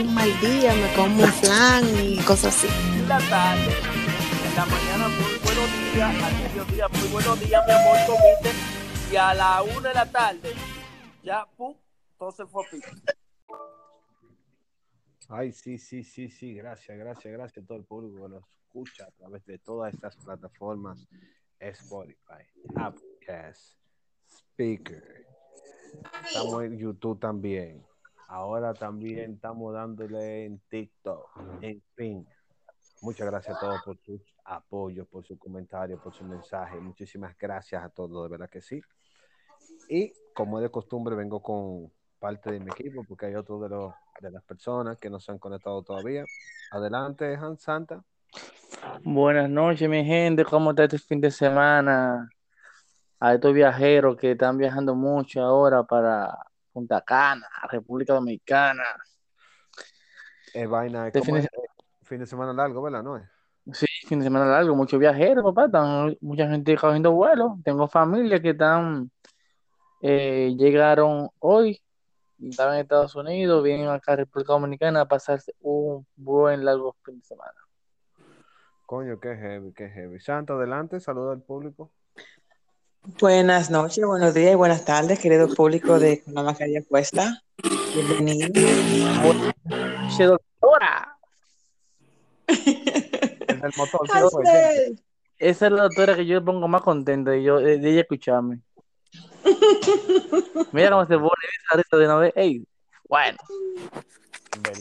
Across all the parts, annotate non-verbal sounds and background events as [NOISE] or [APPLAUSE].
un mal día me como un flan y cosas así. la tarde, en la mañana muy buenos días, al mediodía muy buenos días, mi amor, comiste, y a la una de la tarde, ya, pum, todo se fue a pico. Ay, sí, sí, sí, sí, gracias, gracias, gracias a todo el público que nos escucha a través de todas estas plataformas, Spotify, Applecast, Speaker, estamos en YouTube también, ahora también estamos dándole en TikTok, en fin, muchas gracias a todos por sus apoyos, por sus comentarios, por sus mensajes, muchísimas gracias a todos, de verdad que sí, y como es de costumbre vengo con parte de mi equipo porque hay otros de los de las personas que no se han conectado todavía. Adelante, Hans Santa. Buenas noches, mi gente. ¿Cómo está este fin de semana? A estos viajeros que están viajando mucho ahora para Punta Cana, República Dominicana. Es vaina, Este ¿cómo fin de fin de semana largo, ¿verdad? ¿No es? Sí, fin de semana largo, muchos viajeros, papá. Están mucha gente cogiendo vuelo. Tengo familia que están, eh, llegaron hoy, estaban en Estados Unidos, vienen acá a República Dominicana a pasarse un buen largo fin de semana. Coño, qué heavy, qué heavy. Santa, adelante, saluda al público. Buenas noches, buenos días y buenas tardes, querido público de Con la mascarilla puesta. Bienvenido. Che, doctora. [LAUGHS] El del motor. Hansel. Esa es la doctora que yo pongo más contenta de, yo, de, de ella escucharme. [LAUGHS] Mira cómo se pone esa risa de una vez. Ey, bueno,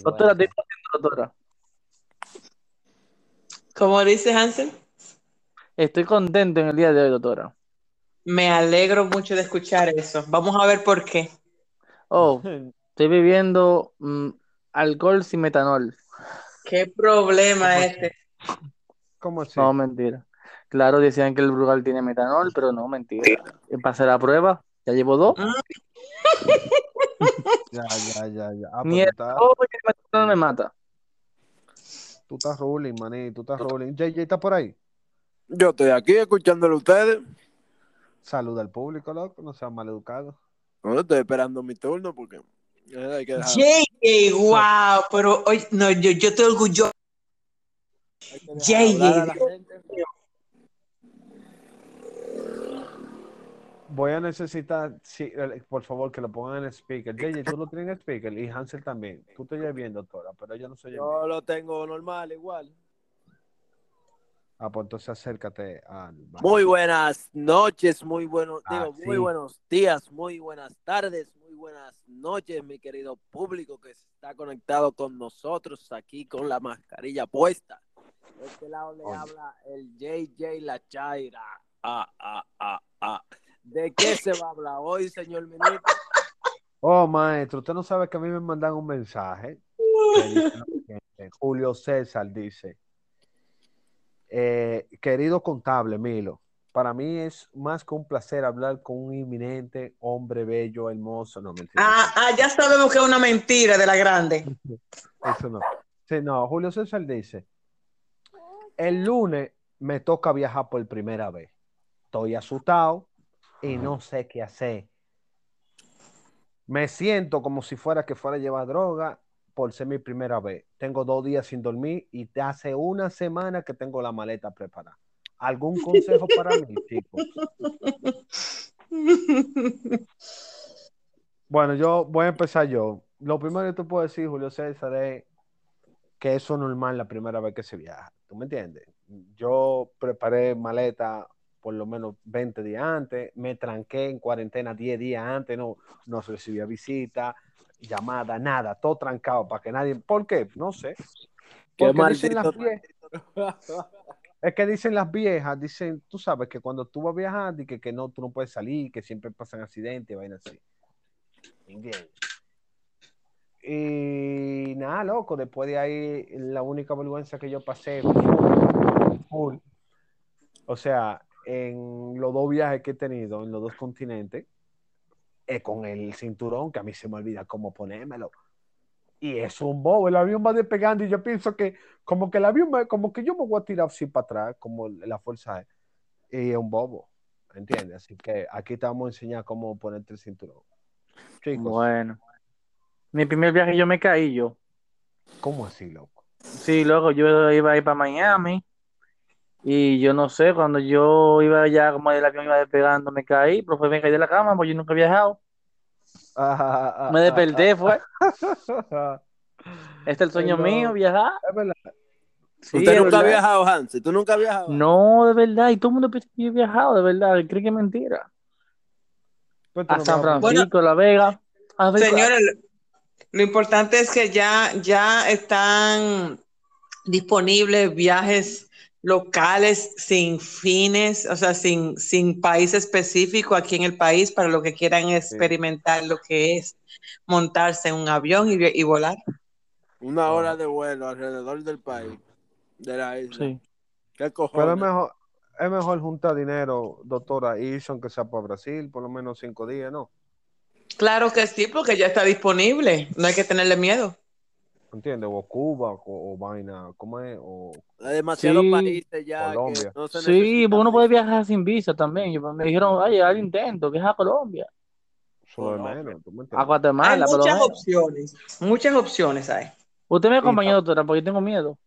doctora, estoy contento, doctora. Como dice Hansel, Estoy contento en el día de hoy, doctora. Me alegro mucho de escuchar eso. Vamos a ver por qué. Oh, [LAUGHS] estoy bebiendo mm, alcohol sin metanol. ¿Qué problema este? ¿Cómo así? No, mentira. Claro, decían que el Brugal tiene metanol, pero no, mentira. Pasé la prueba, ya llevo dos. [LAUGHS] Ya, ya, ya, ya. Ah, Ni el estás, el metanol me mata. tú estás rolling, maní, tú estás rolling. JJ está por ahí. Yo estoy aquí escuchándolo a ustedes. Saluda al público, loco, no seas maleducado. No, estoy esperando mi turno porque eh, hay que dejar, JJ, wow, pero hoy no, yo, yo estoy orgulloso. JJ, hablar a la gente. Voy a necesitar, sí, el- por favor, que lo pongan en speaker. JJ, tú lo tienes en speaker y Hansel también. Tú te oyes bien, doctora, pero ella no se oye bien. Yo lo tengo normal igual. Ah, pues entonces acércate al... Muy buenas noches, muy buenos, Ah, digo, muy buenos días, muy buenas tardes, muy buenas noches, mi querido público que está conectado con nosotros aquí con la mascarilla puesta. De este lado le habla el JJ La Chaira. Ah, ah, ah, ah. ¿De qué se va a hablar hoy, señor ministro? Oh, maestro, usted no sabe que a mí me mandan un mensaje. Julio César dice, eh, querido contable Milo, para mí es más que un placer hablar con un inminente hombre bello, hermoso. No, mentira. Ah, ah, ya sabemos que es una mentira de la grande. [LAUGHS] Eso no. Sí, no, Julio César dice, el lunes me toca viajar por primera vez. Estoy asustado y no sé qué hacer. Me siento como si fuera que fuera a llevar droga por ser mi primera vez. Tengo dos días sin dormir y te hace una semana que tengo la maleta preparada. ¿Algún consejo para mí, chicos? Bueno, yo voy a empezar yo. Lo primero que te puedo decir, Julio César, es que eso es normal la primera vez que se viaja. ¿Tú me entiendes? Yo preparé maleta por lo menos 20 días antes, me tranqué en cuarentena 10 días antes, no, no recibía visita, llamada, nada, todo trancado para que nadie. ¿Por qué? No sé. Qué Porque dicen las viejas, [LAUGHS] es que dicen las viejas, dicen, tú sabes que cuando tú vas a viajar, y que, que no, tú no puedes salir, que siempre pasan accidentes, vainas así. ¿Entiendes? Y nada, loco, después de ahí la única vergüenza que yo pasé full, o sea, en los dos viajes que he tenido en los dos continentes, eh, con el cinturón, que a mí se me olvida cómo ponérmelo. Y es un bobo, el avión va despegando y yo pienso que como que el avión, como que yo me voy a tirar así para atrás, como la fuerza es. Y es un bobo, ¿entiendes? Así que aquí te vamos a enseñar cómo ponerte el cinturón. Chicos, Bueno. Mi primer viaje yo me caí yo. ¿cómo así, loco? Sí, luego yo iba a ir para Miami y yo no sé, cuando yo iba ya como el avión iba despegando me caí, pero fue me caí de la cama porque yo nunca he viajado. Ah, Me desperté, fue. ah, [LAUGHS] Este es el sueño mío, viajar. es verdad. Sí, Usted nunca ha verdad. viajado, Hansi. ¿Tú nunca has viajado? No, de verdad. Y todo el mundo piensa que yo he viajado, de verdad. Cree que es mentira. A no San Francisco, La Vega. A ver, Señores, lo importante es que ya, ya están disponibles viajes locales sin fines, o sea, sin, sin país específico aquí en el país para los que quieran experimentar lo que es montarse en un avión y, y volar. Una hora de vuelo alrededor del país, de la isla. Sí. ¿Qué Pero es mejor, es mejor juntar dinero, doctora, y irse aunque sea para Brasil, por lo menos cinco días, ¿no? Claro que sí, porque ya está disponible, no hay que tenerle miedo. ¿Entiendes? O Cuba, o, o vaina, ¿cómo es? O Hay demasiados Sí. países ya Colombia. que no se Sí, uno puede viajar sin visa también. Yo- me dijeron, oye, al intento, viaja a Colombia, menos, ¿tú me a? Hay Guatemala, lo muchas menos. opciones, muchas opciones hay. Usted me acompañó, doctora, porque yo tengo miedo.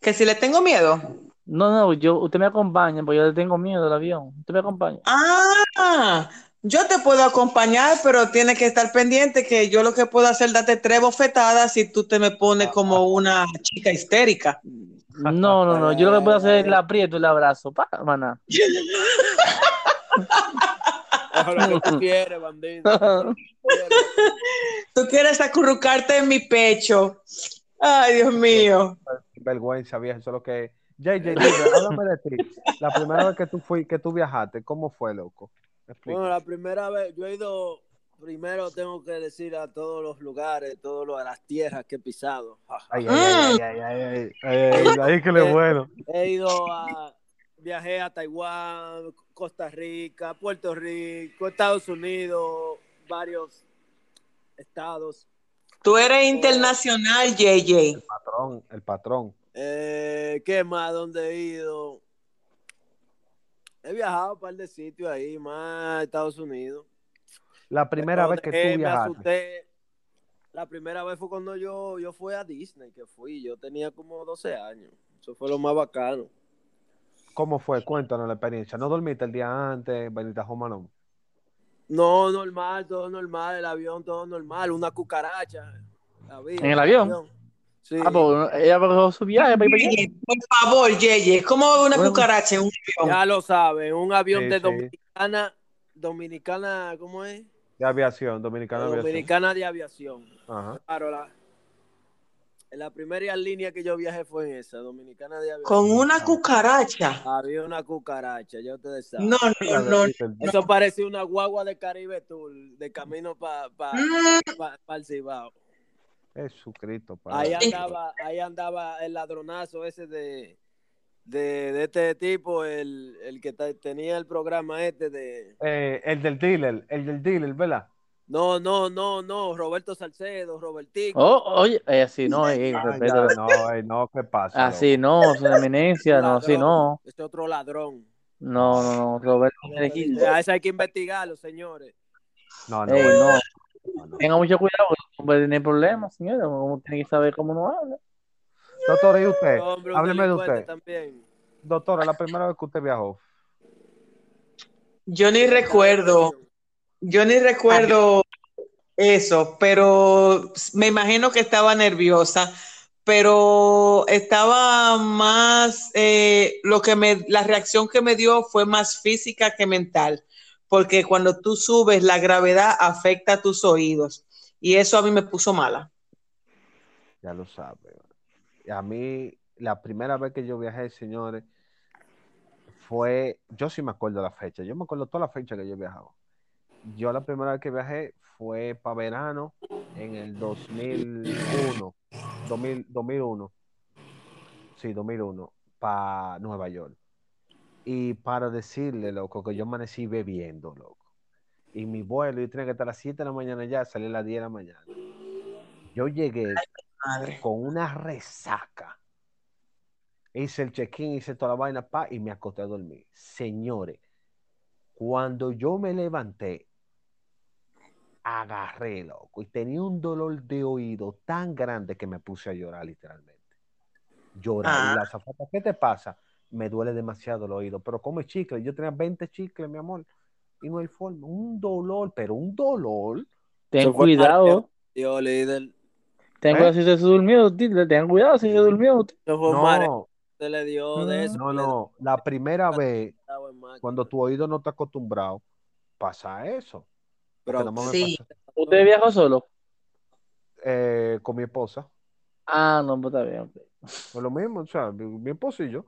Que si le tengo miedo. No, no, yo, usted me acompaña, porque yo le tengo miedo al avión. Usted me acompaña. Ah, yo te puedo acompañar, pero tienes que estar pendiente que yo lo que puedo hacer es darte tres bofetadas si tú te me pones como una chica histérica. No, no, no. Yo lo que puedo hacer es la aprieto y la abrazo. Pa, maná. Lo que tú quieres, bandido. Tú quieres. Acurrucarte en mi pecho. Ay, Dios mío. Vergüenza, vieja, eso es lo que... JJ, háblame de ti. La primera vez que tú fui, que tú viajaste, ¿cómo fue, loco? Bueno, la primera vez, yo he ido, primero tengo que decir a todos los lugares, todas las tierras que he pisado. Ay, ay, ay, ah. ay, ay, ay, que le [LAUGHS] eh, bueno. He ido a, viajé a Taiwán, Costa Rica, Puerto Rico, Estados Unidos, varios estados. Tú eres eh, internacional, JJ. El patrón, el patrón. Eh, ¿Qué más? ¿Dónde he ido? He viajado a un par de sitios ahí, más a Estados Unidos. La primera vez que tú me viajaste. asusté. La primera vez fue cuando yo, yo fui a Disney, que fui. Yo tenía como 12 años. Eso fue lo más bacano. ¿Cómo fue? Cuéntanos la experiencia. ¿No dormiste el día antes, Benita Jomanón? No, normal, todo normal. El avión, todo normal. Una cucaracha. ¿En el avión? Sí. Ah, pues ella pagó su viaje para ir para allá. JJ, Por favor, JJ, ¿cómo una Bueno. cucaracha en un avión? Ya lo saben, un avión Sí, de sí. Dominicana, Dominicana, ¿cómo es? De aviación, dominicana de aviación. Dominicana de aviación. Ajá. Claro, la, la primera línea que yo viajé fue en esa, Dominicana de aviación. Con una cucaracha. Había una cucaracha, ya ustedes saben. No, no, no. Eso parecía una guagua de Caribe Tour, de camino para pa, Mm, pa- pa el Cibao. Jesucristo, Ahí padre. andaba, ahí andaba el ladronazo ese de, de, de este tipo, el, el que tenía el programa este de... Eh, el del dealer, el del dealer, ¿verdad? No, no, no, no, Roberto Salcedo, Robertico. Oh, oye, eh, así no, eh, Ay, respeto. ya, no, eh, no, ¿qué pasa? Así no, su eminencia, no, así no. Este otro ladrón. No, no, no, Roberto. A ese hay que investigarlo, señores. loco? No, no, Ey, no, no, no. Tenga mucho cuidado, porque no puede tener problemas, señora. Uno tiene que saber cómo uno habla. Doctora, ¿y usted? Hombre, Hábleme de usted. también. Doctora, la primera vez que usted viajó. Yo ni recuerdo, yo ni recuerdo eso, pero me imagino que estaba nerviosa, pero estaba más, eh, lo que me, la reacción que me dio fue más física que mental, porque cuando tú subes, la gravedad afecta a tus oídos y eso a mí me puso mala. Ya lo sabe. A mí, la primera vez que yo viajé, señores, fue, yo sí me acuerdo la fecha, yo me acuerdo toda la fecha que yo he. Yo la primera vez que viajé fue para verano en el 2001, 2000, 2001, sí, 2001, para Nueva York. Y para decirle, loco, que yo amanecí bebiendo, loco. Y mi vuelo, yo tenía que estar a las 7 de la mañana ya, salí a las 10 de la mañana. Yo llegué Madre. con una resaca. Hice el check-in, hice toda la vaina, pa, y me acosté a dormir. Señores, cuando yo me levanté, agarré, loco, y tenía un dolor de oído tan grande que me puse a llorar, literalmente. Llorar. Ah. Y la azafata, ¿qué te pasa? Me duele demasiado el oído, pero come chicle. Yo tenía 20 chicles, mi amor, y no hay forma. Un dolor, pero un dolor. Ten cuidado. Yo, líder. Ten ¿Eh? cuidado si se durmió. Ten cuidado si se durmió. No, se le dio de eso. no, no. La primera vez, cuando tu oído no está acostumbrado, pasa eso. Pero me Sí. pasa, ¿Usted viajó solo? eh, con mi esposa. Ah, no, pues está bien. Fue lo mismo, o sea, mi, mi esposo y yo.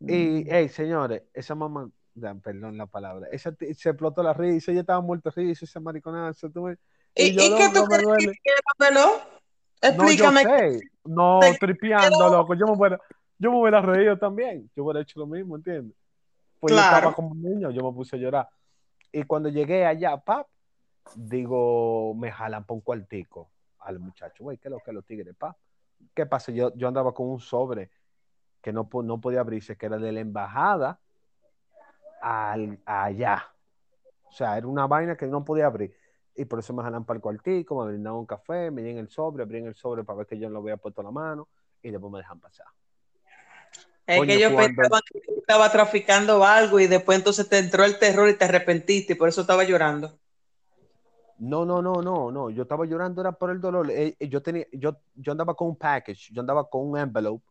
Mm. Y, hey, señores, esa mamá, perdón la palabra, esa se explotó la risa, ella estaba muerta risa, ese mariconazo, tú me- ¿Y, yo, y qué tú crees duele. que dámelo? No, yo Explícame. sé, no, tripeando, pero- loco, yo me hubiera, yo me hubiera reído también, yo hubiera hecho lo mismo, ¿entiendes? Pues yo Claro. estaba como un niño, yo me puse a llorar. Y cuando llegué allá, pap, digo, me jalan por un cuartico al muchacho, güey, ¿qué es lo que los tigres, pap? ¿Qué pasa? Yo, yo andaba con un sobre que no, no podía abrirse, que era de la embajada al, allá. O sea, era una vaina que no podía abrir. Y por eso me jalan para el cuartico, me brindaban un café, me dieron el sobre, abrían el sobre para ver que yo no lo había puesto la mano y después me dejan pasar. Es Coño, que ellos cuando- pensaban que tú estaba traficando algo y después entonces te entró el terror y te arrepentiste y por eso estaba llorando. No, no, no, no, no. Yo estaba llorando, era por el dolor. Eh, eh, yo tenía, yo, yo andaba con un package, yo andaba con un envelope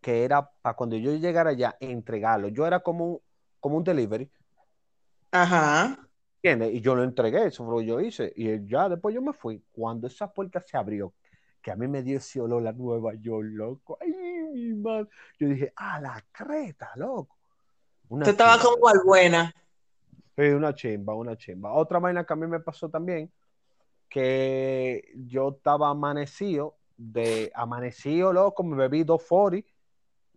que era para cuando yo llegara allá entregarlo. Yo era como un, como un delivery, Ajá. ¿entiendes? Y yo lo entregué, eso fue lo que yo hice. Y ya después yo me fui. Cuando esa puerta se abrió, que a mí me dio ese olor a Nueva York, loco. Ay, mi madre. Yo dije, ah, la creta, loco. Una Tú estabas como al buena. Sí, una chimba, una chimba. Otra vaina que a mí me pasó también, que yo estaba amanecido, de amanecido, loco, me bebí dos 40,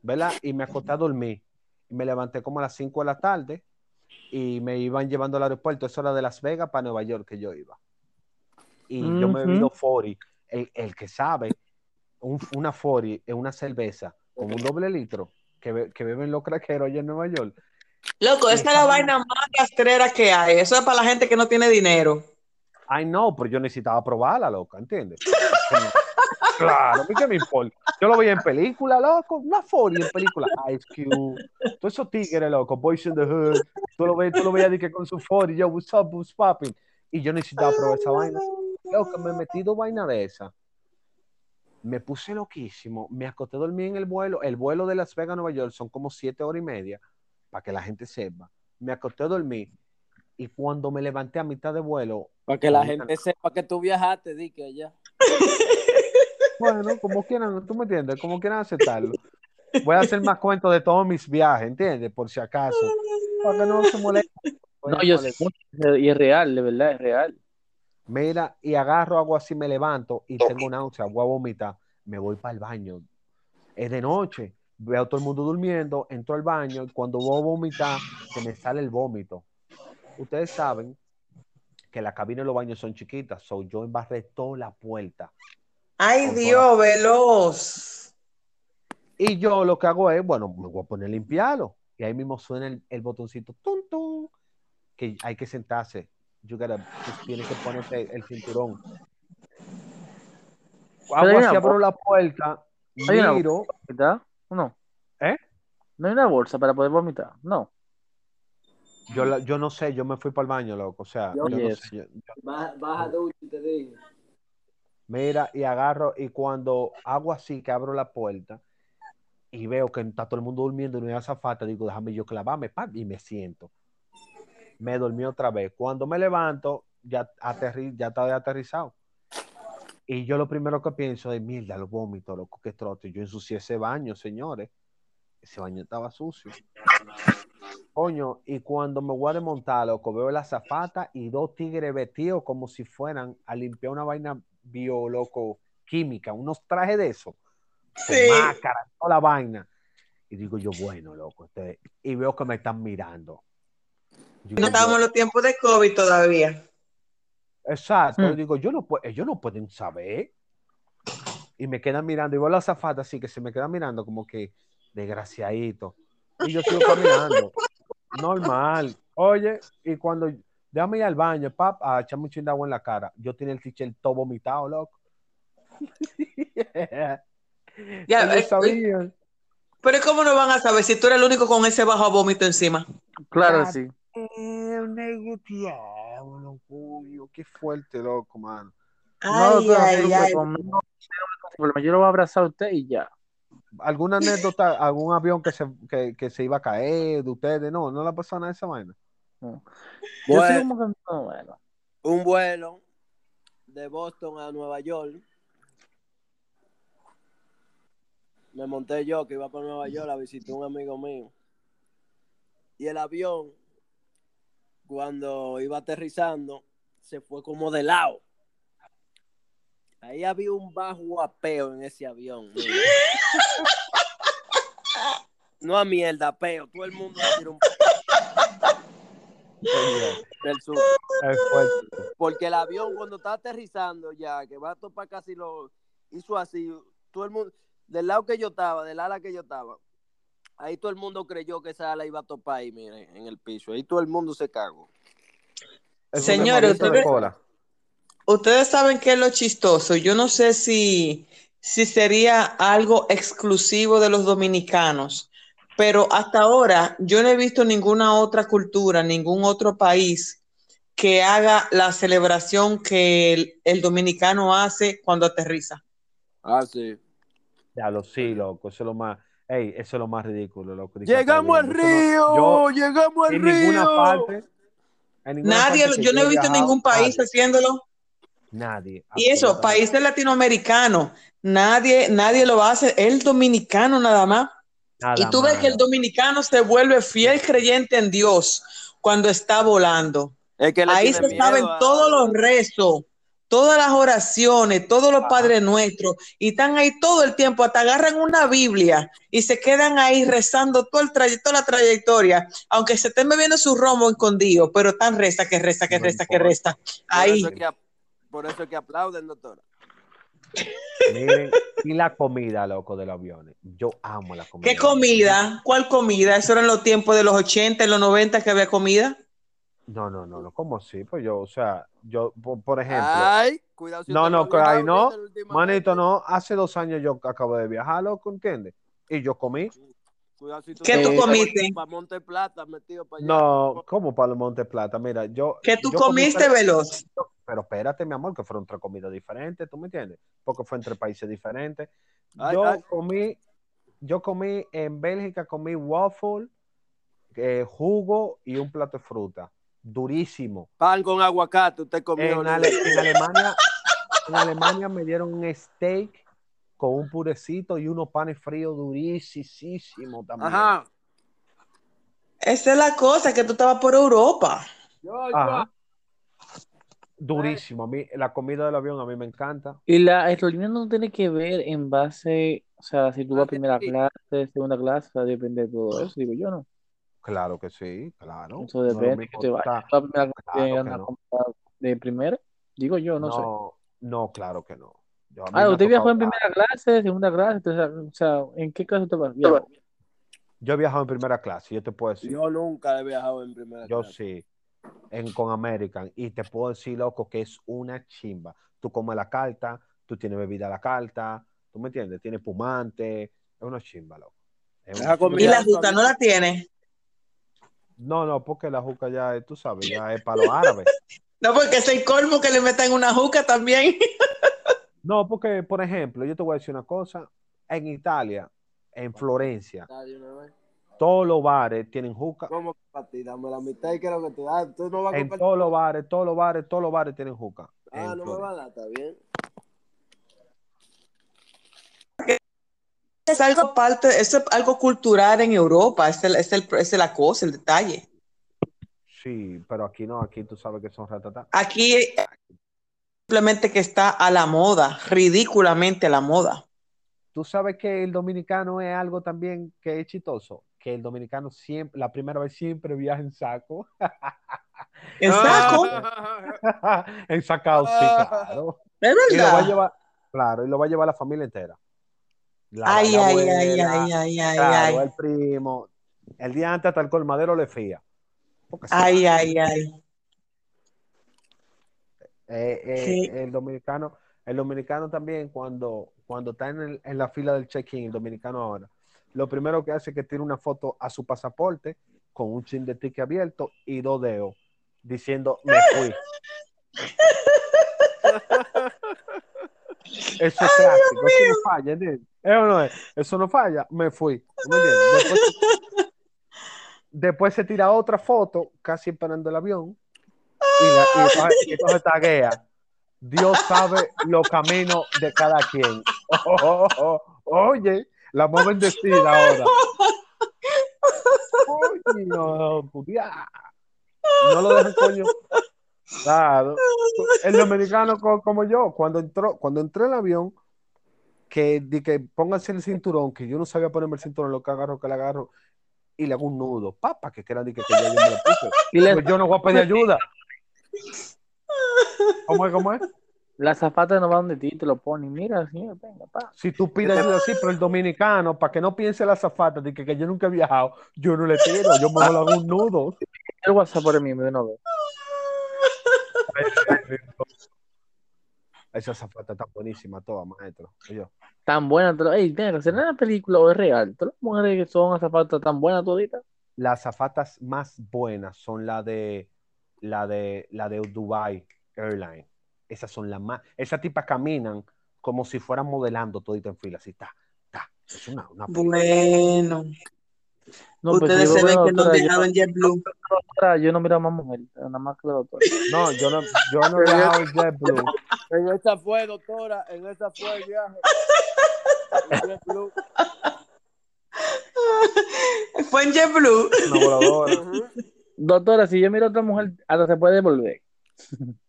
¿verdad? Y me acosté a dormir. Me levanté como a las 5 de la tarde y me iban llevando al aeropuerto. Eso era de Las Vegas para Nueva York que yo iba. Y yo me bebí dos 40. El, el que sabe, un- una 40 es una cerveza con un doble litro que, be- que beben los craqueros allá en Nueva York. Loco, esa es la vaina más rastrera que hay. Eso es para la gente que no tiene dinero. Ay, no, pero yo necesitaba probarla, loca, ¿entiendes? [LAUGHS] claro, ¿a mí ¿qué me importa? Yo lo veía en película, loco, una folia en película, Ice Cube, todos esos tigres, loco, Boys in the Hood, tú lo veías, tú lo veías de que con su 40, yo, what's up, what's popping, y yo necesitaba probar esa vaina. Loco, me metí dos vainas de esa, me puse loquísimo, me acosté a dormir en el vuelo, el vuelo de Las Vegas a Nueva York son como siete horas y media, para que la gente sepa, me acosté a dormir, y cuando me levanté a mitad de vuelo, Para que la gente sepa que tú viajaste, di que allá. [LAUGHS] Bueno, como quieran, tú me entiendes, como quieran aceptarlo. Voy a hacer más cuentos de todos mis viajes, ¿entiendes? Por si acaso. Para que no se molesten. No, yo sé mucho, y es real, de verdad, es real. Mira, y agarro algo así, me levanto y tengo náusea, voy a vomitar, me voy para el baño. Es de noche, veo a todo el mundo durmiendo, entro al baño y cuando voy a vomitar, se me sale el vómito. Ustedes saben que las cabinas de los baños son chiquitas, so yo embarré toda la puerta. Ay, Dios, veloz. Y yo lo que hago es, bueno, me voy a poner a limpiarlo. Y ahí mismo suena el, el botoncito, tum, tum, que hay que sentarse. You gotta- tú tienes que ponerte el cinturón. Hago así, abro la puerta, una miro. ¿Verdad? ¿O no? ¿Eh? No hay una bolsa para poder vomitar. No. Yo, la- yo no sé, yo me fui para el baño, loco. O sea, yo, no Oye, sé. yo- yo- Baja, baja ducha, te dije. Mira, y agarro, y cuando hago así, que abro la puerta y veo que está todo el mundo durmiendo y no hay azafata, digo, déjame yo clavarme, pam, y me siento. Me dormí otra vez. Cuando me levanto, ya, aterri ya estaba aterrizado. Y yo lo primero que pienso es, mierda, los vómitos, loco, qué trote. Yo ensucié ese baño, señores. Ese baño estaba sucio. Coño, y cuando me voy a desmontar, loco, veo la zafata y dos tigres vestidos como si fueran a limpiar una vaina bio, loco, química, unos trajes de eso, con máscara, toda la vaina. Y digo yo, bueno, loco, este- y veo que me están mirando. Digo No yo, estábamos en los tiempos de COVID todavía. Exacto, Mm. yo digo, yo no puedo, ellos no pueden saber. Y me quedan mirando, y veo a la zafata así que se me queda mirando como que desgraciadito. Y yo sigo caminando. Normal. Oye, y cuando déjame ir al baño, pap, a echarme un chin de agua en la cara. Yo tenía el t-shirt todo vomitado, loco. [LAUGHS] Ya, Ellos eh, sabían. Pero ¿cómo no van a saber si tú eres el único con ese bajo vómito encima? Claro, sí. Eh, diablo, coño, qué fuerte, loco, mano. No, Ay, no ay, ay. conmigo no problema. Yo lo voy a abrazar a usted y ya. ¿Alguna anécdota, algún avión que se, que, que se iba a caer de ustedes? No, no la pasó nada de esa vaina. [LAUGHS] Yo Bueno. soy como que no, bueno. un vuelo de Boston a Nueva York. Me monté yo que iba para Nueva York a visitar un amigo mío. Y el avión, cuando iba aterrizando, se fue como de lado. Ahí había un bajo apeo en ese avión. mira. [LAUGHS] No a mierda, peo. Todo el mundo le tira un Oye, [LAUGHS] del sur. Porque el avión cuando está aterrizando ya, que va a topar casi lo hizo así, todo el mundo, del lado que yo estaba, del ala que yo estaba, ahí todo el mundo creyó que esa ala iba a topar ahí, miren, en el piso. Ahí todo el mundo se cagó. Señores, ustedes- saben qué es lo chistoso. Yo no sé si, si sería algo exclusivo de los dominicanos, pero hasta ahora yo no he visto ninguna otra cultura, ningún otro país que haga la celebración que el, el dominicano hace cuando aterriza. Ah, sí. Ya lo sí, loco. Eso es lo más. Ey, eso es lo más ridículo, loco. Llegamos al no- río, yo llegamos al en río. ninguna parte. en ninguna Nadie, parte yo no he visto viajado, ningún país nadie, haciéndolo. Nadie. Y eso, países latinoamericanos, nadie, nadie lo hace, el dominicano nada más. Nada Y tú ves que el dominicano se vuelve fiel creyente en Dios cuando está volando. Es que Ahí se saben a- todos los rezos, todas las oraciones, todos los padres nuestros, y están ahí todo el tiempo, hasta agarran una Biblia y se quedan ahí rezando todo el traye- toda la trayectoria, aunque se estén bebiendo su romo escondido, pero están reza, que reza, que No reza, que reza. Por Ahí. eso, es que, por eso es que aplauden, doctora. Miren, y la comida, loco, de los aviones. Yo amo la comida. ¿Qué comida? ¿Cuál comida? ¿Eso eran los tiempos de los 80, en los 90 que había comida? No, no, no, no. ¿Cómo así? Pues yo, o sea, yo, por, por ejemplo. Ay, cuidado si no, no, ahí no. Manito, no. Hace dos años yo acabo de viajar, loco, ¿entiendes? Y yo comí. Cuidado si tú ¿Qué tú vas comiste? Para Monte Plata, metido para allá. No, ¿cómo para el Monte Plata? Mira, yo. ¿Qué tú yo comí comiste, tre- Veloz? Pero espérate, mi amor, que fueron tres comidas diferentes, ¿tú me entiendes? Porque fue entre países diferentes. Ay, yo ay. comí, yo comí en Bélgica, comí waffle, eh, jugo y un plato de fruta. Durísimo. Pan con aguacate, usted comió. En, en Alemania, en Alemania me dieron un steak con un purecito y unos panes fríos durísimos también. Ajá. Esa es la cosa, que tú estabas por Europa. Yo. Durísimo. A mí, la comida del avión a mí me encanta. Y la aerolínea no tiene que ver en base, o sea, si tú vas a primera sí. clase, segunda clase, o sea, depende de todo eso, digo yo, ¿no? Claro que sí, claro. Eso No depende, que te vayas claro que no. de primera, digo yo, no, sé. No, no, claro que no. Yo- Ah, ¿usted viajó en primera clase, segunda clase? Entonces, o sea, ¿en qué clase usted va? viajó? Yo he viajado en primera clase, yo te puedo decir. yo nunca he viajado en primera Yo clase. sí, en, con American. Y te puedo decir, loco, que es una chimba. Tú comes la carta, tú tienes bebida a la carta, ¿tú me entiendes? Tienes pumante, es una chimba, loco. Una chimba. ¿Y la juca no la tiene? No, no, porque la juca ya, es, tú sabes, ya es para los [LAUGHS] árabes. No, porque es el colmo que le metan una juca también. [LAUGHS] No, porque, por ejemplo, yo te voy a decir una cosa. En Italia, en Florencia, Todos los bares tienen juca. ¿Cómo que para ti? Dame la mitad y creo que te da. Tú no vas a En todos los bares, todos los bares, todos los bares tienen juca. Ah, en no me va a dar, está bien. Es algo parte, es algo cultural en Europa, es, el, es, el, es la cosa, el detalle. Sí, pero aquí no, aquí tú sabes que son ratatá. Aquí simplemente que está a la moda, ridículamente a la moda. Tú sabes que el dominicano es algo también que es chistoso, que el dominicano siempre, la primera vez siempre viaja en saco. [LAUGHS] ¿En saco? [LAUGHS] en sacado, sí, claro. Es Y lo va a verdad. llevar, claro, y lo va a llevar la familia entera. La- Ay, la ay, ay, ay, ay, ay, claro, ay. el primo. El día antes hasta el colmadero le fía. Ay, ay, ay. Eh, eh, Sí. el dominicano, el dominicano también cuando, cuando está en, el- en la fila del check-in, el dominicano ahora, lo primero que hace es que tira una foto a su pasaporte con un chin de ticket abierto y dos dedos diciendo me fui. Eso es clásico, eso no falla, ¿entiendes? Eso no es, eso no falla, me fui. ¿tú me? Después, después se tira otra foto, casi esperando el avión, y, la, y entonces, y entonces taguea. Dios sabe los caminos de cada quien. [LAUGHS] Oh, oh, oh, Oye, la más bendecida ahora. Oye, no, pudia. no lo dejan coño. Claro. El dominicano co- como yo, cuando entró, cuando entré en el avión, que di que pónganse el cinturón, que yo no sabía ponerme el cinturón, lo que agarro, que le agarro, y le hago un nudo, papa, que era di que, yo me lo puse. Y le- Pues yo no voy a pedir ayuda. ¿Cómo es? ¿Cómo es? La zafata no va donde ti, te lo ponen. Mira, señor, venga, pa. Si tú pides ayuda, sí, pero el dominicano, para que no piense la zafata de que, que yo nunca he viajado, yo no le tiro, yo me lo hago un nudo. El WhatsApp por mismo de una vez. Esa zafata está buenísima, toda, maestro. Oye, Tan buena. te lo- Ey, tenga, ¿será una película o es real? Todas las mujeres que son zapatas tan buenas toditas. Las zafatas más buenas son la de la de la de Dubai Airlines. Esas son las más. Esas tipas caminan como si fueran modelando todito en fila, así está, está. Es una, una Bueno, No, pues ustedes yo se ven que no doctora, yo- JetBlue. doctora, yo no miro más mujeres, nada más que la doctora. No, yo no, yo no en JetBlue. En esa fue, doctora, en esa fue el viaje. En JetBlue. [LAUGHS] Fue en JetBlue. Voladora. Ujú. Doctora, si yo miro a otra mujer, hasta se puede devolver. [LAUGHS]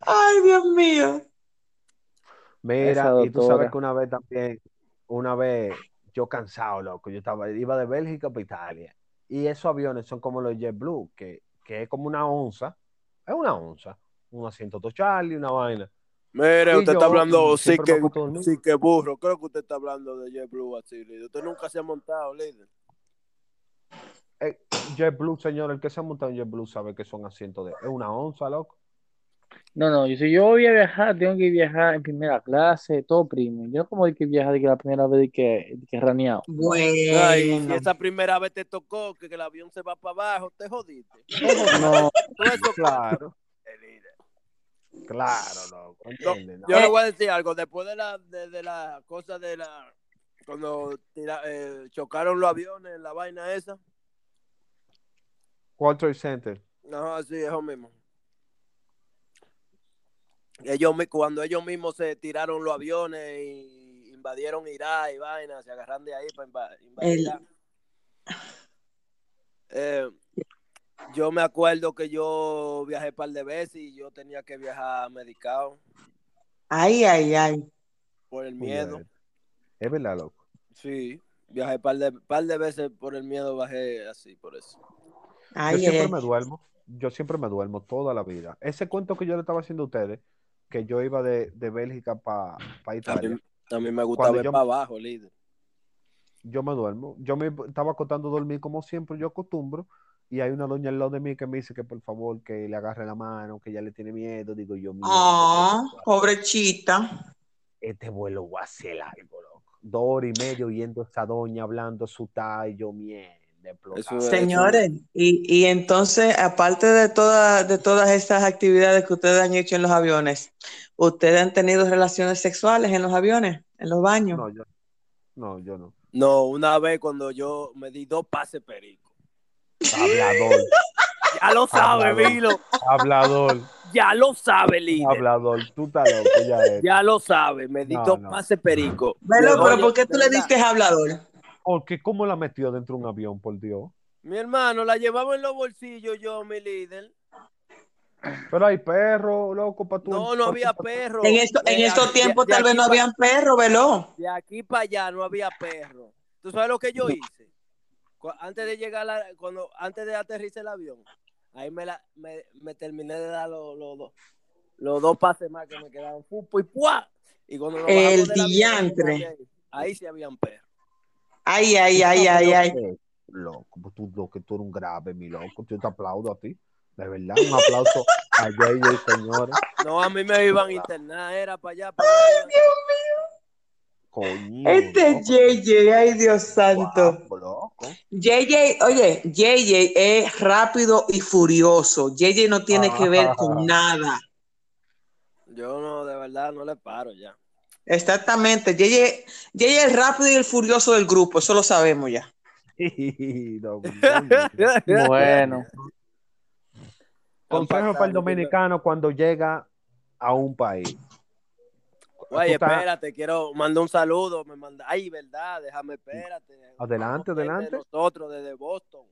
Ay, Dios mío. Mira, y tú sabes que una vez también, una vez yo cansado, loco, yo estaba, iba de Bélgica para Italia. Y esos aviones son como los JetBlue, que, que es como una onza, es una onza, un asiento Charlie, una vaina. Mire, usted yo está hablando, sí que, sí que burro. Creo que usted está hablando de JetBlue así, líder. Usted nunca se ha montado, líder. Eh, JetBlue, señor, el que se ha montado en JetBlue sabe que son asientos de, es una onza, loco. No, no, yo, si yo voy a viajar, tengo que viajar en primera clase, todo premium. Yo no como hay que viajar de que la primera vez de que, de que raneado. Ay, si Bueno. esa primera vez te tocó que, que el avión se va para abajo, te jodiste. No, Todo eso Claro, el líder. claro, loco. No. yo le voy a decir algo. Después de la, de, de la cosa de la. Cuando tira- eh, chocaron los aviones, la vaina esa. Trade Center. Ajá, sí, eso mismo. Ellos, cuando ellos mismos se tiraron los aviones y invadieron Irak y vaina, se agarran de ahí para inva- invadir El-. Eh, yo me acuerdo que yo viajé un par de veces y yo tenía que viajar medicado Ay, ay, ay. por el miedo. Es verdad, loco. Sí, viajé un par de, par de veces por el miedo, bajé así, por eso. Yo siempre me duermo, yo siempre me duermo toda la vida. Ese cuento que yo le estaba haciendo a ustedes, que yo iba de, de Bélgica para A Italia, mí, a mí me gustaba Cuando ver yo- para abajo, líder. yo me duermo. Yo me estaba acostando a dormir como siempre, yo acostumbro, y hay una doña al lado de mí que me dice que por favor que le agarre la mano, que ya le tiene miedo. Digo yo, miedo, Ah, pobrechita. este vuelo va a ser largo, loco. Dos horas y medio oyendo a esa doña hablando su y yo mierda, es- Señores, y, y entonces, aparte de, toda, de todas estas actividades que ustedes han hecho en los aviones, ¿ustedes han tenido relaciones sexuales en los aviones, en los baños? No, yo no, yo no. No, una vez cuando yo me di dos pases perico. Hablador, Ya lo sabe. Vilo. hablador, Ya lo sabe, líder. hablador. Tú estás loco, ya es. Ya lo sabe. Me di No, dos no. pases perico. Velo, Oye, pero ¿por qué tú le diste hablador? Porque cómo la metió dentro de un avión, por Dios. Mi hermano, la llevaba en los bolsillos yo, mi líder. Pero hay perros, loco, para tú. No, no había perro. En, esto, en estos tiempos tal vez no habían perros, veló. De aquí para allá no había perro. ¿Tú sabes lo que yo hice? Antes de llegar, a la- cuando, antes de aterrizar el avión, ahí me, la, me, me terminé de dar los, los, dos- los dos pases más que me quedaban. Fupo y ¡pua! Y cuando El diantre. ahí, ahí sí habían perros. Ay, ay, ay, ay, ay. Loco, pues tú, lo que tú eres un grave, mi loco. Yo te aplaudo a ti. De verdad, un aplauso a JJ, señores. No, a mí me iban a internar, era para allá. Para allá. Coño. Este loco, JJ, ay Dios santo. guapo, loco. JJ, oye, JJ es rápido y furioso. JJ no tiene que ver con nada. Yo no, de verdad, no le paro ya. Exactamente. JJ, JJ es rápido y el furioso del grupo, eso lo sabemos ya. [LAUGHS] No. [LAUGHS] Bueno, Consejo para el dominicano cuando llega a un país. Oye, estás- espérate, quiero mandar un saludo. Me manda, ay, verdad, déjame, espérate. Adelante, Gente de adelante. Nosotros, desde Boston.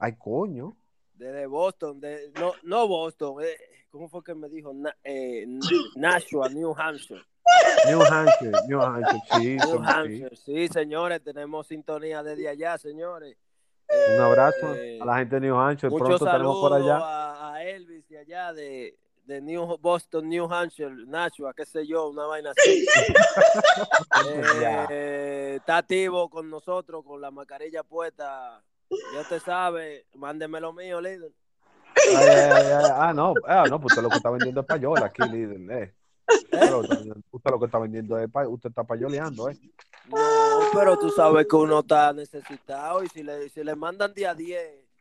Ay, coño. Desde Boston, de, no, no Boston, eh, ¿cómo fue que me dijo? Na- eh, Nashua, New Hampshire. New Hampshire, New Hampshire, sí, New Hampshire, sí, señores, tenemos sintonía desde allá, señores. Un abrazo Eh, a la gente de New Hampshire. Pronto tenemos por allá. a, a Elvis de allá, de, de New Boston, New Hampshire, Nashua, qué sé yo, una vaina así. [LAUGHS] Eh, está activo con nosotros, con la mascarilla puesta. Ya usted sabe, mándeme lo mío, líder. Ay, ay, ay, ay. Ah, no, ah, no, pues usted lo que está vendiendo es payola aquí, líder. Eh. Usted lo, que está vendiendo es pa- usted está payoleando, eh. No, pero tú sabes que uno está necesitado y si le, si le mandan día 10,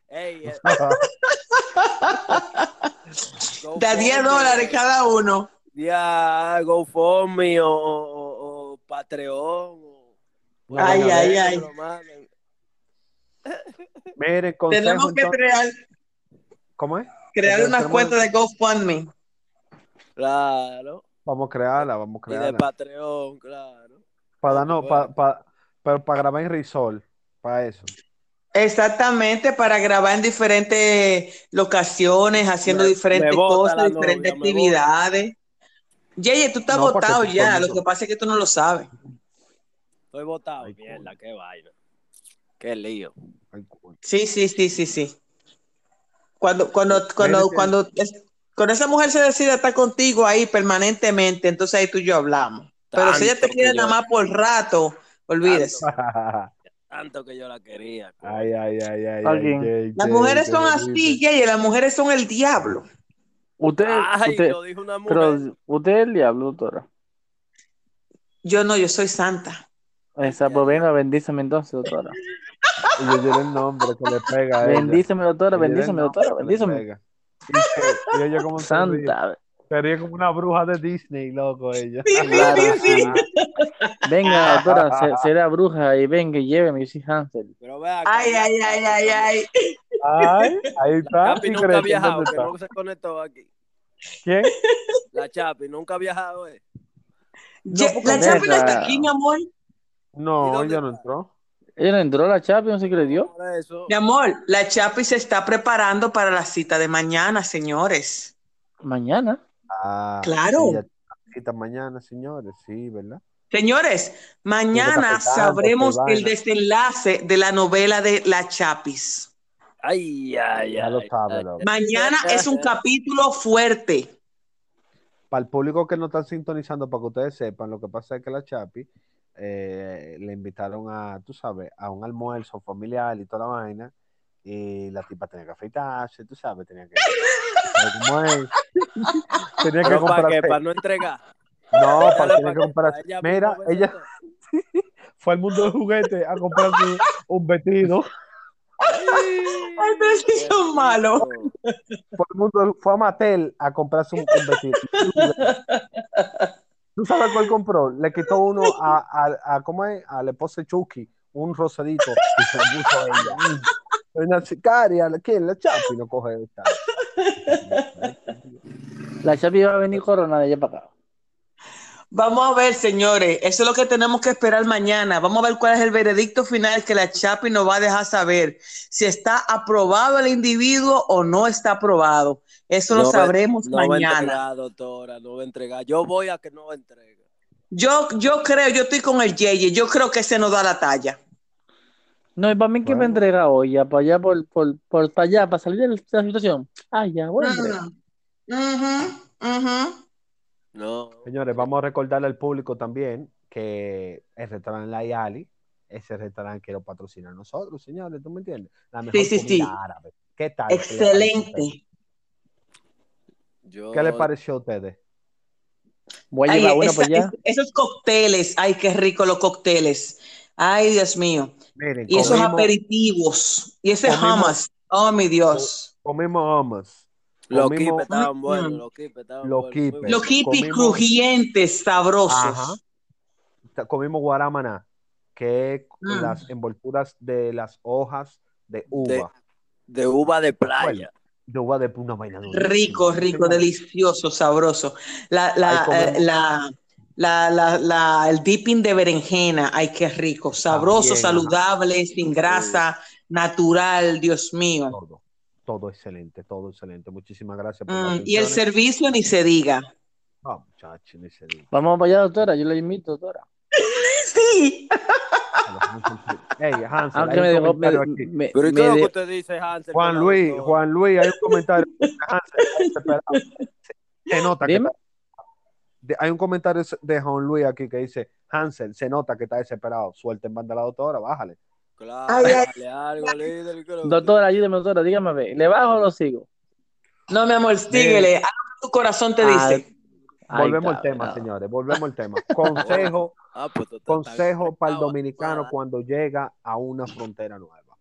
ey, eh, [LAUGHS] go De a for 10 me, dólares cada uno. Día GoFundMe o, o, o- Patreon. o- Ay, Bueno, ay, ay. manden. [LAUGHS] Mire, consejo Tenemos que entonces- crear, ¿Cómo es? crear una cuenta de GoFundMe. Claro. Vamos a crearla, vamos a Y de crearla. Patreon, claro. Para darnos, bueno. para, para, para grabar en Risol, para eso. Exactamente, para grabar en diferentes locaciones, haciendo Me- diferentes me cosas, diferentes novia, actividades. Yeye, tú estás No, votado ya, lo que pasa es que tú no lo sabes. Estoy votado. Mierda, qué vaina. Qué lío. Ay. Sí, sí, sí, sí, sí. Cuando, cuando, cuando, cuando, cuando esa mujer se decide estar contigo ahí permanentemente, entonces ahí tú y yo hablamos. Pero si ella te quiere nada más por rato, olvídese. Tanto que yo la quería. Ay, ay, ay, ay. Ay, Las mujeres qué son así, Yeye, las mujeres son el diablo. usted, Ay, usted, lo dijo una mujer. pero usted es el diablo, doctora. Yo no, yo soy santa. Esa, pues venga, bendíceme entonces, doctora. [LAUGHS] Y le diré el nombre que le pega a ella. Bendíceme, doctora, bendíceme, doctora, bendíceme. Y, ella como. Santa. Sería como una bruja de Disney, loco, ella. Claro, sí. Venga, doctora, [LAUGHS] se- será bruja y venga y lléveme, yo soy Hansel. Pero vea. Ay, ay, ay, ay, ay. Ay, ahí está. Chapi sí, nunca ha viajado, ¿dónde que no se conectó aquí. ¿Quién? La Chapi nunca ha viajado, eh. Porque la chapa no está aquí, mi amor. ¿Y No, ella no entró. Ella entró a la chapa, no sé qué le dio. Mi amor, la Chapi se está preparando para la cita de mañana, señores. Mañana. Ah, Claro. cita mañana, señores, sí, ¿verdad? Señores, mañana sabremos el desenlace de la novela de La Chapis. Ay, ay, Ya lo ay. sabe, ay. Mañana es un [LAUGHS] capítulo fuerte. Para el público que no está sintonizando, para que ustedes sepan, lo que pasa es que la Chapi eh, le invitaron a, tú sabes, a un almuerzo familiar y toda la vaina. Y la tipa tenía que afeitarse, tú sabes, tenía que. ¿sabes cómo es? [LAUGHS] tenía que para qué, para no entregar. No, [LAUGHS] para tenía pa' que ella Mira, ella [LAUGHS] fue al mundo del juguete a comprarse un vestido. Ay, pero sí son malos. Fue, al mundo del- fue a Mattel a comprarse un, un vestido. ¿Tú sabes cuál compró? Le quitó uno [LAUGHS] a, a, a ¿cómo es? A la esposa de Chucky, un rosadito, y se lo puso a ella. [LAUGHS] Una sicaria, ¿quién? La Chapi no coge esta. La chapa iba a venir corona de allá para acá. Vamos a ver, señores, eso es lo que tenemos que esperar mañana. Vamos a ver cuál es el veredicto final que la Chapi nos va a dejar saber. Si está aprobado el individuo o no está aprobado. Eso lo No sabremos no va a mañana. entregar, doctora, no va a entregar. Yo voy a que no entregue. Yo, yo creo, yo estoy con el Yeye, yo creo que ese nos da la talla. No, y para mí que me Bueno. entrega hoy, ya para allá, por, por, por para allá, para salir de la situación. Ay, ya, voy a entregar. Ujú, ujú. No. Señores, vamos a recordarle al público también que el restaurante La Yali, ese restaurante que lo patrocina a nosotros, señores, ¿tú me entiendes? La mejor Sí, sí, comida sí. árabe. ¿Qué tal? Excelente. Yo, ¿Qué les pareció a ustedes? Voy a Ay, llevar una esa- para allá. es- esos cócteles, ay, qué rico los cócteles. Ay, Dios mío. Miren, Y esos aperitivos. Y ese comimos- hummus. Oh, mi Dios. comimos hummus, Los kipes estaban buenos, los estaban crujientes, sabrosos. Ajá. comimos guarámana, que es Mm. las envolturas de las hojas de uva. De- De uva de acuerdas? De uva de una vaina Rico, rico, delicioso, sabroso. La, la, eh, la, la, la, la- el dipping de berenjena, ay, qué rico. Sabroso, También, ajá. saludable, sin grasa, natural, Dios mío. Todo, todo excelente, todo excelente. Muchísimas gracias por Mm, y el servicio ni se diga. Ah, muchacho, ni se diga. Vamos para allá, doctora. Yo le invito, doctora. Sí. Hey, Hansel, Aunque me dejó. me- me- Pero ¿y me lo de- que usted dice, Hansel? Juan Luis? Juan Luis, hay un comentario. Hansel está desesperado. Se nota que está- de- hay un comentario de Juan Luis aquí que dice, Hansel, se nota que está desesperado. Suelta en banda a la doctora, bájale. Claro, Ay, ay. algo, líder. ¿qué es lo que- Doctora, ayúdeme, doctora. Dígame, a ver. ¿Le bajo o lo sigo? No, mi amor, síguele. Haz lo que tu corazón te Ah, dice. Ay, Volvemos al tema, señores. Volvemos al tema. Consejo, Ah, pues consejo para el tan- dominicano cuando llega a una frontera nueva.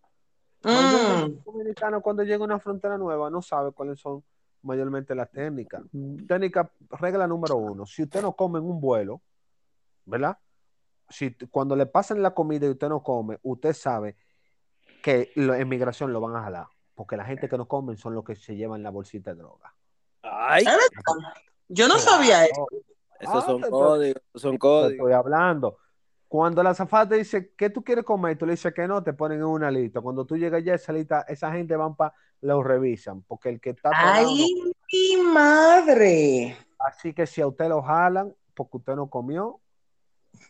Mm. El dominicano cuando llega a una frontera nueva no sabe cuáles son mayormente las técnicas. Técnica, regla número uno, si usted no come en un vuelo, ¿verdad? Si cuando le pasan la comida y usted no come, usted sabe que lo- en migración lo van a jalar, porque la gente que no comen son los que se llevan la bolsita de droga. Ay. Yo no sabía eso. Esos Ah, son te- te- códigos, son códigos. estoy hablando. Cuando la azafata dice, ¿qué tú quieres comer? Y tú le dices que no, te ponen en una lista. Cuando tú llegas ya, esa lista, esa gente van para, lo revisan, porque el que está Ay, mi madre. Así que si a usted lo jalan porque usted no comió,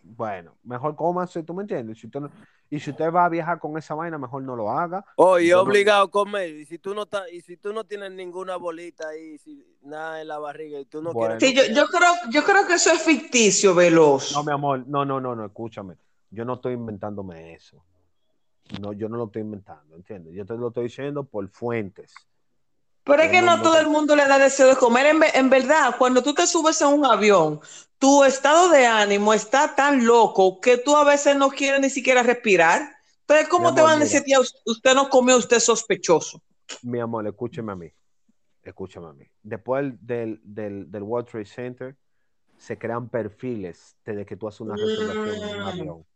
bueno, mejor cómase, ¿tú me entiendes? Si usted no- y si usted va a viajar con esa vaina, mejor no lo haga. Oye, no- obligado a comer. Y si tú no estás, y si tú no tienes ninguna bolita ahí, si, nada en la barriga y tú no Bueno. quieres. Sí, yo, yo creo, yo creo que eso es ficticio, Veloz. No, mi amor, no, no, no, no, escúchame. Yo no estoy inventándome eso. No, yo no lo estoy inventando, ¿entiendes? Yo te lo estoy diciendo por fuentes. Pero es que no todo el mundo le da deseo de comer. En, en verdad, cuando tú te subes a un avión, tu estado de ánimo está tan loco que tú a veces no quieres ni siquiera respirar. Entonces, ¿cómo te van a decir, "Tía, usted no comió, usted es sospechoso? Mi amor, escúcheme a mí. Escúchame a mí. Después del, del, del World Trade Center, se crean perfiles desde que tú haces una reservación en un Mm. avión.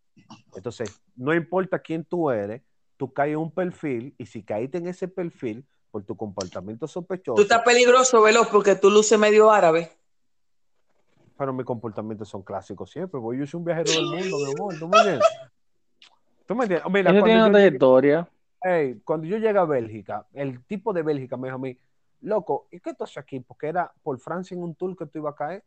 Entonces, no importa quién tú eres, tú caes en un perfil y si caíste en ese perfil por tu comportamiento sospechoso, Tú estás peligroso, Veloz, porque tú luces medio árabe. pero mis comportamientos son clásicos siempre, porque yo soy un viajero del mundo, mi amor, ¿tú me entiendes? ¿Tú me entiendes? Mira, Eso tiene cuando una yo, llegué, trayectoria. ey, cuando yo llegué a Bélgica, el tipo de Bélgica me dijo a mí, loco, ¿y qué tú haces aquí? Porque era por Francia en un tour que tú ibas a caer.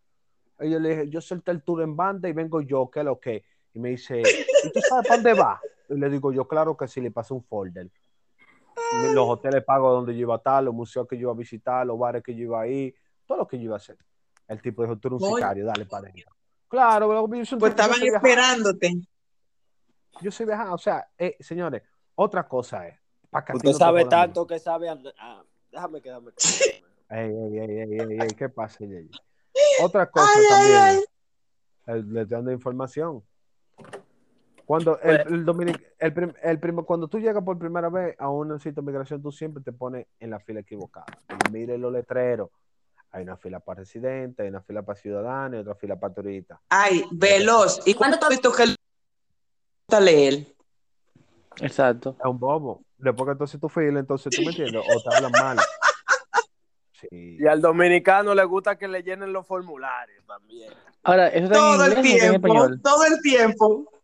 Y yo le dije, yo solté el tour en banda y vengo yo, ¿qué es lo que? Y me dice, ¿y tú sabes para dónde vas? Y le digo, yo claro que sí, le pasé un folder. Los hoteles pago donde yo iba a estar, los museos que yo iba a visitar, los bares que yo iba a ir, todo lo que yo iba a hacer. El tipo dijo, tú eres un Oye. sicario, dale para adentro. Claro, pero yo soy un Pues yo estaban esperándote. Yo soy viajado. O sea, eh, señores, otra cosa es. Usted no sabe tanto que sabe. ah, déjame quedarme. [LAUGHS] Ey, ey, ey, ey, ey, ey, ¿qué pasa, Yeye? [LAUGHS] Otra cosa Ay, ay, también, el- le estoy dando información. Cuando el, el dominic- el prim- el prim- cuando tú llegas por primera vez a un sitio de migración, tú siempre te pones en la fila equivocada. Mire los letreros. Hay una fila para residentes, hay una fila para ciudadanos y otra fila para turistas. Ay, Veloz. ¿Y cuándo tú has visto que él gusta leer? Exacto. Es un bobo. Después que entonces tú fila, entonces tú me entiendes, o te hablan mal. [LAUGHS] Sí. Y al dominicano le gusta que le llenen los formularios también. Ahora, ¿eso está Todo en el inglés en tiempo, español? todo el tiempo.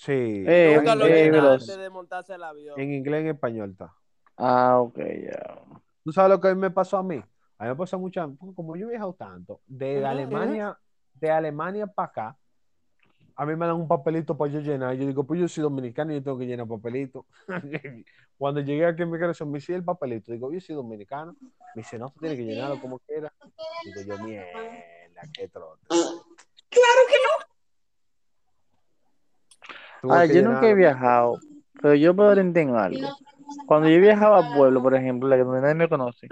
Sí. Eh, Nunca lo llenan veloz. antes de montarse el avión. En inglés y en español está. Ah, ok, ya. ¿Tú sabes lo que a mí me pasó a mí? A mí me pasó mucho, como yo he viajado tanto, de Alemania, de Alemania para acá, a mí me dan un papelito para yo llenar. Yo digo, pues yo soy dominicano y yo tengo que llenar papelito. [LAUGHS] Cuando llegué aquí a migración, me hice el papelito. Digo, yo soy dominicano. Me dice, no, tú tienes que llenarlo como quieras. Digo yo, mierda, qué trote. Tuve Ah, yo nunca he viajado, pero yo puedo entender algo. Cuando yo viajaba a pueblo, por ejemplo, la que nadie me conoce,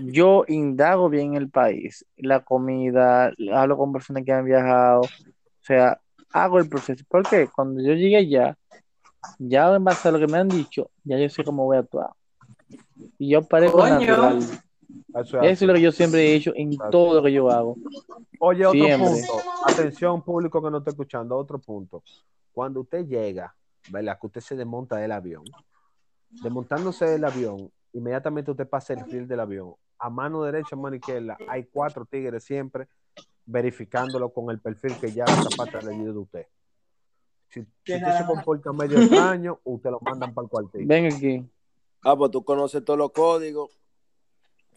yo indago bien el país, la comida, hablo con personas que han viajado, o sea, hago el proceso. Porque cuando yo llegué allá, ya en base a lo que me han dicho, ya yo sé cómo voy a actuar. Y yo parezco natural. Eso es Eso así. es lo que yo siempre he hecho en todo lo que yo hago. Oye, otro Siempre. punto. Atención, público que no está escuchando, otro punto. Cuando usted llega, ¿verdad? Que usted se desmonta del avión. Desmontándose del avión, inmediatamente usted pasa el fil del avión. A mano derecha, a mano izquierda, hay cuatro tigres siempre verificándolo con el perfil que ya la zapata le dio de usted. Si, si usted se comporta medio extraño, usted lo mandan para el cuartel. Ven aquí. Ah, pues tú conoces todos los códigos.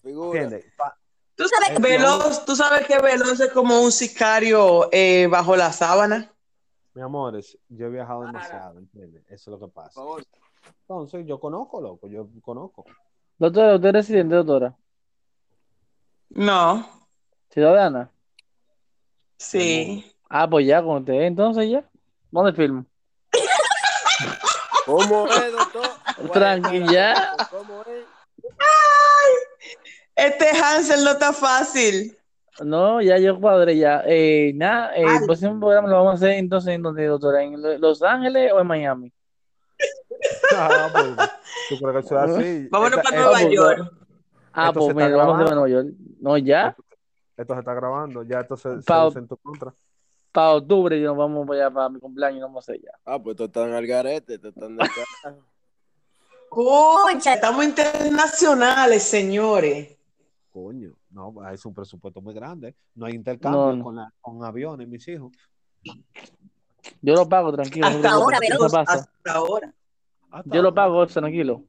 Figura. ¿Entiendes? Pa- Tú sabes, Es Veloz, tú sabes que Veloz es como un sicario eh, bajo la sábana. Mi amores, yo he viajado demasiado, ¿entiendes? Eso es lo que Por pasa. favor. Entonces, yo conozco, loco, yo conozco. Doctora, ¿usted es residente, doctora? No, ¿Ciudadana? sí. Ah, pues ya con usted, entonces ya. ¿Dónde filmo? ¿Cómo es, doctor? [LAUGHS] Tranqui, ya. ¿Cómo es? Este Hansel no está fácil. No, ya yo cuadré ya. Eh, nada, eh, el próximo programa lo vamos a hacer entonces en donde, doctora, en Lo- Los Ángeles o en Miami. Ah, pues, ¿Tú que eso es así? [LAUGHS] Vámonos Esta- para Nueva York. Ah, Esto pues se mira, vamos a en. Nueva York. No, ya, Esto se está grabando, ya esto se, se Pa- en tu contra. para octubre nos vamos para allá para mi cumpleaños, vamos a hacer ya. Ah, pues tú estás en el garete, te están de [LAUGHS] cara. Concha, estamos internacionales, señores. Coño, no, es un presupuesto muy grande. No hay intercambio No, no. Con, la- con aviones, mis hijos. Yo lo pago, tranquilo. Hasta ahora, Veloz, pasa. hasta ahora. Hasta Yo lo pago, tranquilo.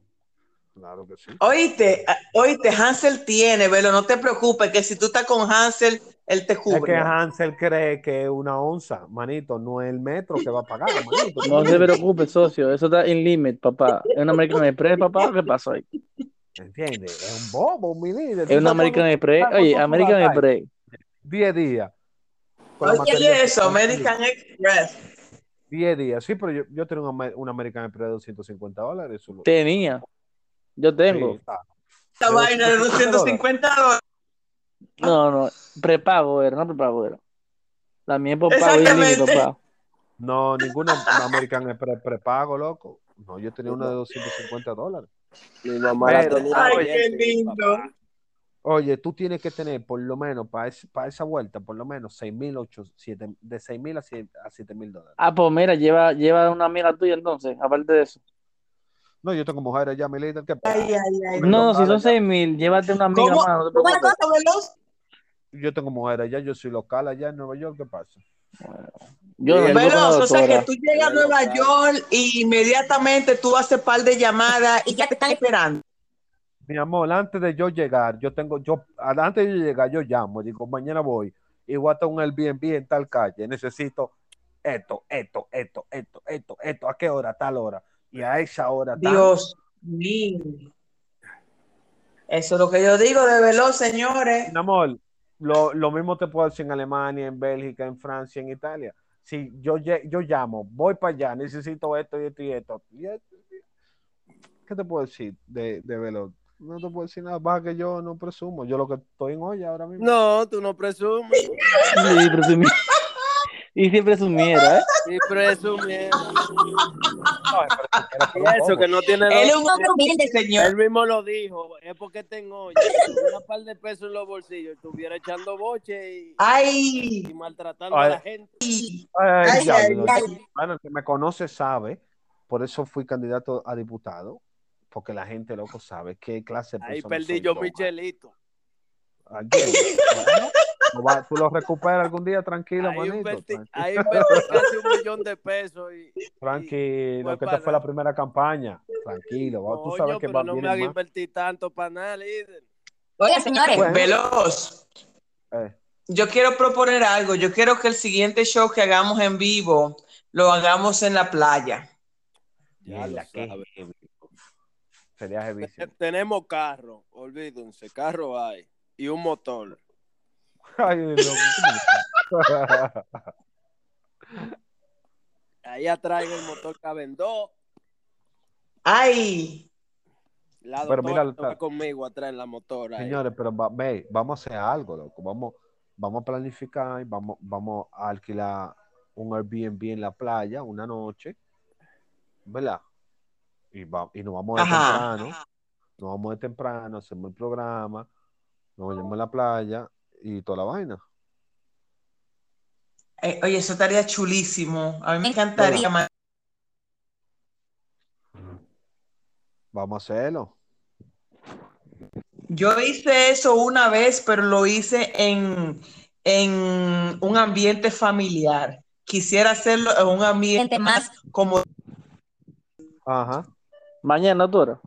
Claro que sí. Oíste, ah, oíste, Hansel tiene, Velo, no te preocupes, que si tú estás con Hansel, él te Es que cubre. Hansel cree que es una onza, manito, no es el metro que va a pagar, [LAUGHS] manito. No se preocupe, socio, eso está in limit, papá. Es un American Express, papá, ¿qué pasó ahí? ¿Entiendes? Es un bobo, mi líder. Es un American Express, oye, American Express. 10 días. Oye, eso, American Express. 10 días. Sí, pero yo, yo tengo un, Amer- un American Express de 250 dólares. Tenía, yo tengo. Sí. Esta vaina de 250 dólares. No, no, prepago era, no prepago era. La mía es por pago y. No, ninguna American Express prepago, loco. No, yo tenía una de 250 dólares. Mi mamá la Pero- tenía Ay, qué lindo. Oye, tú tienes que tener por lo menos para esa vuelta, por lo menos 6 mil, de 6 mil a 7 mil dólares. Ah, pues mira, lleva, lleva una amiga tuya entonces, aparte de eso. No, yo tengo mujeres ya, mi líder, ¿qué pasa? Ay, ay, ay. No, si son seis mil, llévate una amiga ¿Cómo? más, no te ¿Cómo es la Veloz? Yo tengo mujeres allá, yo soy local allá en Nueva York, ¿qué pasa? Yo no Veloz, o sea que tú llegas a Nueva. York y inmediatamente tú haces par de llamadas y ya te están esperando. Mi amor, antes de yo llegar, yo tengo, yo, antes de yo llegar, yo llamo, digo, mañana voy, y voy a un Airbnb en tal calle, necesito esto, esto, esto, esto, esto, esto, ¿a qué hora? A tal hora. Y a esa hora, tal. Dios mío. Eso es lo que yo digo de Veloz, señores. Mi amor, lo, lo mismo te puedo decir en Alemania, en Bélgica, en Francia, en Italia. Si yo, yo llamo, voy para allá, necesito esto y esto y esto. y esto, ¿Qué te puedo decir de, de Velo? No te puedo decir nada, baja que yo no presumo. Yo lo que estoy en olla ahora mismo. No, tú no presumes. Sí, presumí. [LAUGHS] Y si presumiera, ¿eh? Sí, presumiendo. No, pero tú quieres [LAUGHS] Y por un eso, que no tiene Él es un hombre humilde, señor. Él mismo lo dijo, es porque tengo una par de pesos en los bolsillos, estuviera echando boche y, Ay, y maltratando Ay. a la gente. Ay, Ay, diablo, ay, no. Bueno, el que me conoce sabe, por eso fui candidato a diputado, porque la gente loco sabe qué clase de Ahí persona perdí soy yo. [LAUGHS] Bueno, lo va- tú lo recuperas algún día tranquilo, Ahí manito. invertí, ahí invertí casi un millón de pesos y, Tranquilo, fue que esta fue la primera campaña. Tranquilo, va- tú sabes que pero va no me vienen haga más. invertir tanto para nada, líder. Oiga, señores, Bueno. Veloz. Eh, Yo quiero proponer algo. Yo quiero que el siguiente show que hagamos en vivo lo hagamos en la playa. Ya lo heavy. Sería Tenemos carro, olvídense, carro hay. Y un motor. Ay, atrás en el motor caben dos. ¡Ay! La Pero mira, va conmigo atrás en la motora. ahí. Señores, pero va- ve, vamos a hacer algo, loco. Vamos, vamos a planificar, y vamos, vamos a alquilar un Airbnb en la playa una noche, ¿verdad? Y, va, y nos vamos de Ajá. temprano, nos vamos de temprano, hacemos el programa, nos vayamos a la playa y toda la vaina. Eh, oye, eso estaría chulísimo. A mí me encantaría. Vamos a hacerlo. Yo hice eso una vez, pero lo hice en, en un ambiente familiar. Quisiera hacerlo en un ambiente más. como... Ajá. Mañana, doctora.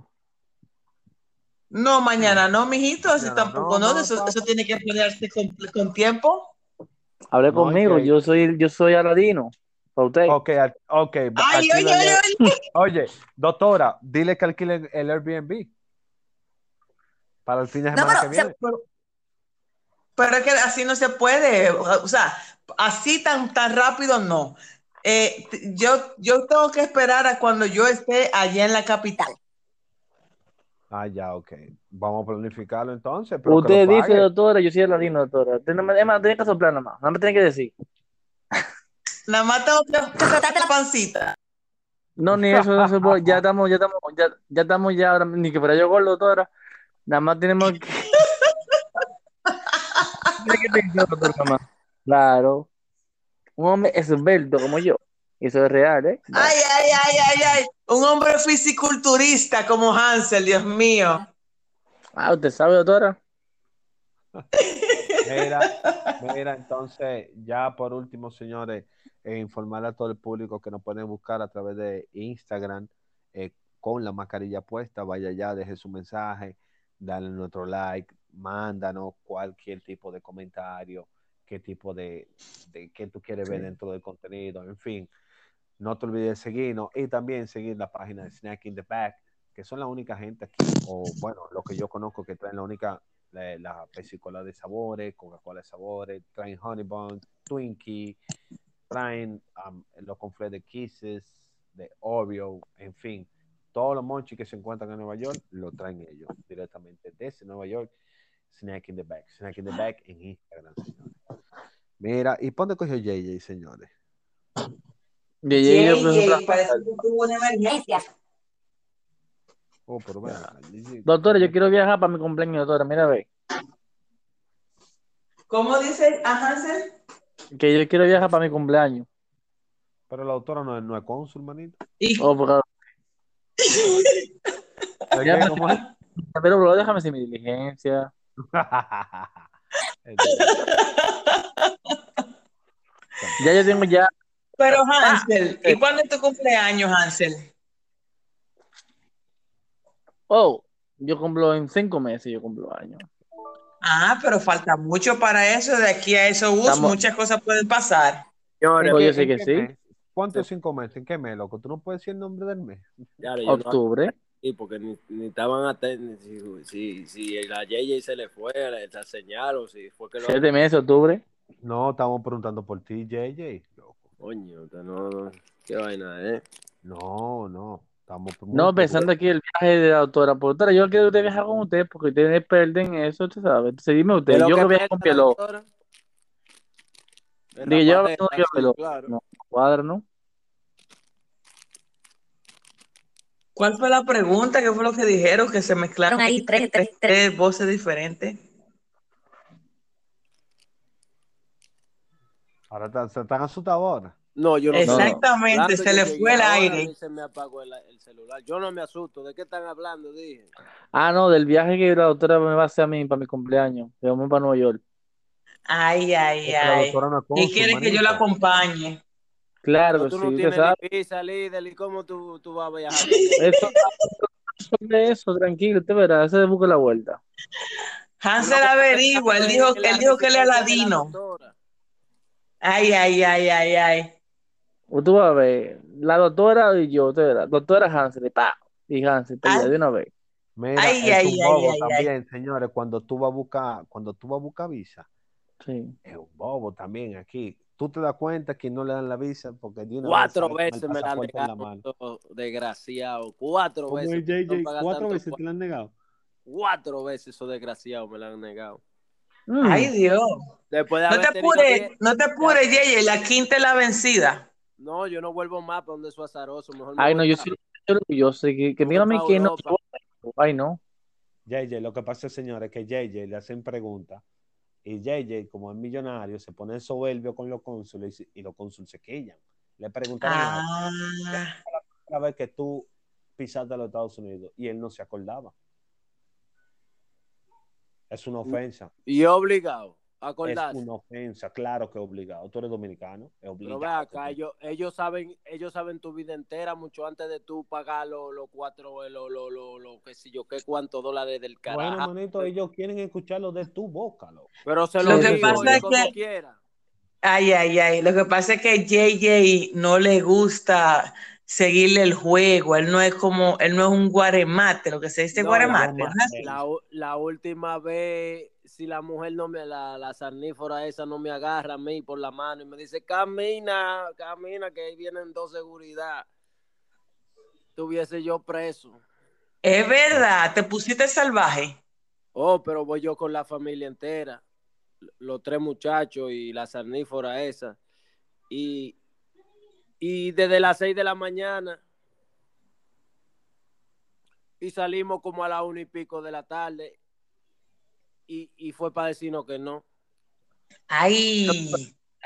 No, mañana no, mijito, así Mañana tampoco, no, ¿no? no, Eso, tiene que ponerse con, con tiempo. Hable No, conmigo, yo soy, yo soy Aladino. Para usted. Ok, ok. Ay, oye, oye, oye. Oye, doctora, dile que alquilen el Airbnb para el fin de No, semana pero, que viene. pero- pero es que así no se puede. O sea, así tan, tan rápido no. Eh, yo, yo tengo que esperar a cuando yo esté allá en la capital. Ah, ya, ok. Vamos a planificarlo entonces. Pero que Usted lo dice, pague. doctora, yo soy Aladino, doctora. Usted no me, es más, tiene que soplar nada más. No me tiene que decir. Nada más tengo que, frotarte la pancita. No, ni eso, no se puede. Ya estamos, ya estamos, ya, ya estamos ya ahora, ni que fuera yo gordo, doctora. Nada más tenemos que. [LAUGHS] Tiene que pensar, doctora, nada más. Claro. Un hombre esbelto como yo. Y eso es real, ¿eh? Ay, ay, ay, ay, ay. Un hombre fisiculturista como Hansel, Dios mío. Ah, usted sabe, doctora. [LAUGHS] Mira, mira, entonces, ya por último, señores, eh, informar a todo el público que nos pueden buscar a través de Instagram eh, con la mascarilla puesta. Vaya allá, deje su mensaje, dale nuestro like, mándanos cualquier tipo de comentario, qué tipo de, de qué tú quieres ver dentro del contenido, en fin. No te olvides de seguirnos y también seguir la página de Snack in the Back, que son la única gente aquí, o bueno, lo que yo conozco que traen la única la, la de sabores, Coca-Cola de sabores, traen Honey Bun, Twinkie, traen um, los conflés de Kisses, de Oreo, en fin, todos los monchis que se encuentran en Nueva York lo traen ellos directamente desde Nueva York. Snack in the Back, Snack in the Back en Instagram, señores. Mira, ¿y dónde cogió JJ, señores? Y ella- JJ, parece que tuvo una emergencia. Oh, pero bueno. Doctora, yo quiero viajar para mi cumpleaños, doctora. Mira, ve. ¿Cómo dice a Hansel? Que yo quiero viajar para mi cumpleaños. Pero la doctora no es, no es cónsul, manito. Y, Oh, porque- [LAUGHS] ¿Es Ya que me- cómo es? [LAUGHS] Pero, bro, déjame hacer mi diligencia. [LAUGHS] Ya yo tengo ya. Pero Hansel, ¿y cuándo es tu cumpleaños, Hansel? Oh, yo cumplo en cinco meses, yo cumplo años. Ah, pero falta mucho para eso. De aquí a eso, bus, Estamos- muchas cosas pueden pasar. Señores, Oye, ¿En sí qué- que sí. mes? ¿Cuántos cinco meses? ¿En qué mes, loco? ¿Tú no puedes decir el nombre del mes? yo no Octubre. Sí, porque ni, ni estaban atentos. Si, si, si la JJ se le fue, la señal o si fue que lo. Siete meses, octubre. No, estamos preguntando por ti, JJ. Coño, no, no. Qué vaina, ¿eh? No, no. Estamos muy No, pensando aquí el viaje de la doctora. Pues, doctora, yo quiero usted viajar con usted porque ustedes pierden eso, usted sabe. Entonces, dime usted, ¿Qué es lo yo que viaje con Pielo. la yo patera, no digo sí, Pielo. claro. No, cuadra, ¿no? ¿Cuál fue la pregunta? ¿Qué fue lo que dijeron? Que se mezclaron ahí tres, tres, tres voces diferentes. Ahora están, se están asustados ahora. No, yo no. Exactamente, Tanto se yo le fue el aire. se me apagó el, el celular. Yo no me asusto. ¿De qué están hablando? Dije. Ah, no, del viaje que la doctora me va a hacer a mí para mi cumpleaños. Vamos para Nueva York. Ay, ay, ay. no Y quiere que yo la acompañe. Claro Pero que tú sí, no tienes sabe. ni visa, líder. ¿Y cómo tú, tú vas a viajar? [LAUGHS] Eso, eso, tranquilo, usted verá, ese busca la vuelta. Hansel averigua, él dijo, él dijo que él es de la Ay, ay, ay, ay, ay. Tú vas a ver, la doctora y yo, verá, doctora Hansel, y pa, y Hansel, Ay. de una vez. Mira, Ay, es ay, un ay, bobo ay, ay. también, señores, cuando tú vas a buscar, cuando tú vas a buscar visa, Sí. es un bobo también aquí. Tú te das cuenta que no le dan la visa porque de una Cuatro vez veces me la han la negado, desgraciado. Cuatro ¿Cómo veces. es, JJ? No ¿Cuatro veces te la han negado? Cuatro veces esos desgraciados me la han negado. Mm. Ay, Dios. Después de No te apures, diez- no te apures, Yeye, la quinta es la vencida. No, yo no vuelvo más para donde su azaroso. Mejor me Ay, no, yo pa- sí, yo, yo sé que, que me voy dígame pa' que no. Ay, no. JJ, lo que pasa, señores, es que JJ le hacen preguntas y JJ, como es millonario, se pone soberbio con los cónsules y, y los cónsules se quillan. Le preguntaron Ah, la vez que tú pisaste a los Estados Unidos y él no se acordaba. Es una ofensa. Y obligado a Es acordarse. una ofensa, claro que es obligado. Tú eres dominicano, es Pero obligado. ve acá, ellos, ellos saben, ellos saben tu vida entera mucho antes de tú pagar los los cuatro, los lo, lo, lo, qué sé yo, qué cuántos dólares del Bueno, carajo. manito, ellos quieren escucharlo de tu boca, loco. Pero se Lo lo, que digo pasa es como que- quiera. ay, ay, ay. Lo que pasa es que JJ no le gusta seguirle el juego. Él no es como, él no es un guaremate, lo que se dice No, guaremate. la- la última vez, si la mujer no me, la, la sarnífora esa no me agarra a mí por la mano y me dice, camina, camina, que ahí vienen dos seguridad. Tuviese yo preso. Es verdad, te pusiste salvaje. Oh, pero voy yo con la familia entera, los tres muchachos y la sarnífora esa. Y, y desde las seis de la mañana y salimos como a la una y pico de la tarde y, y fue para decirnos que no. Ay,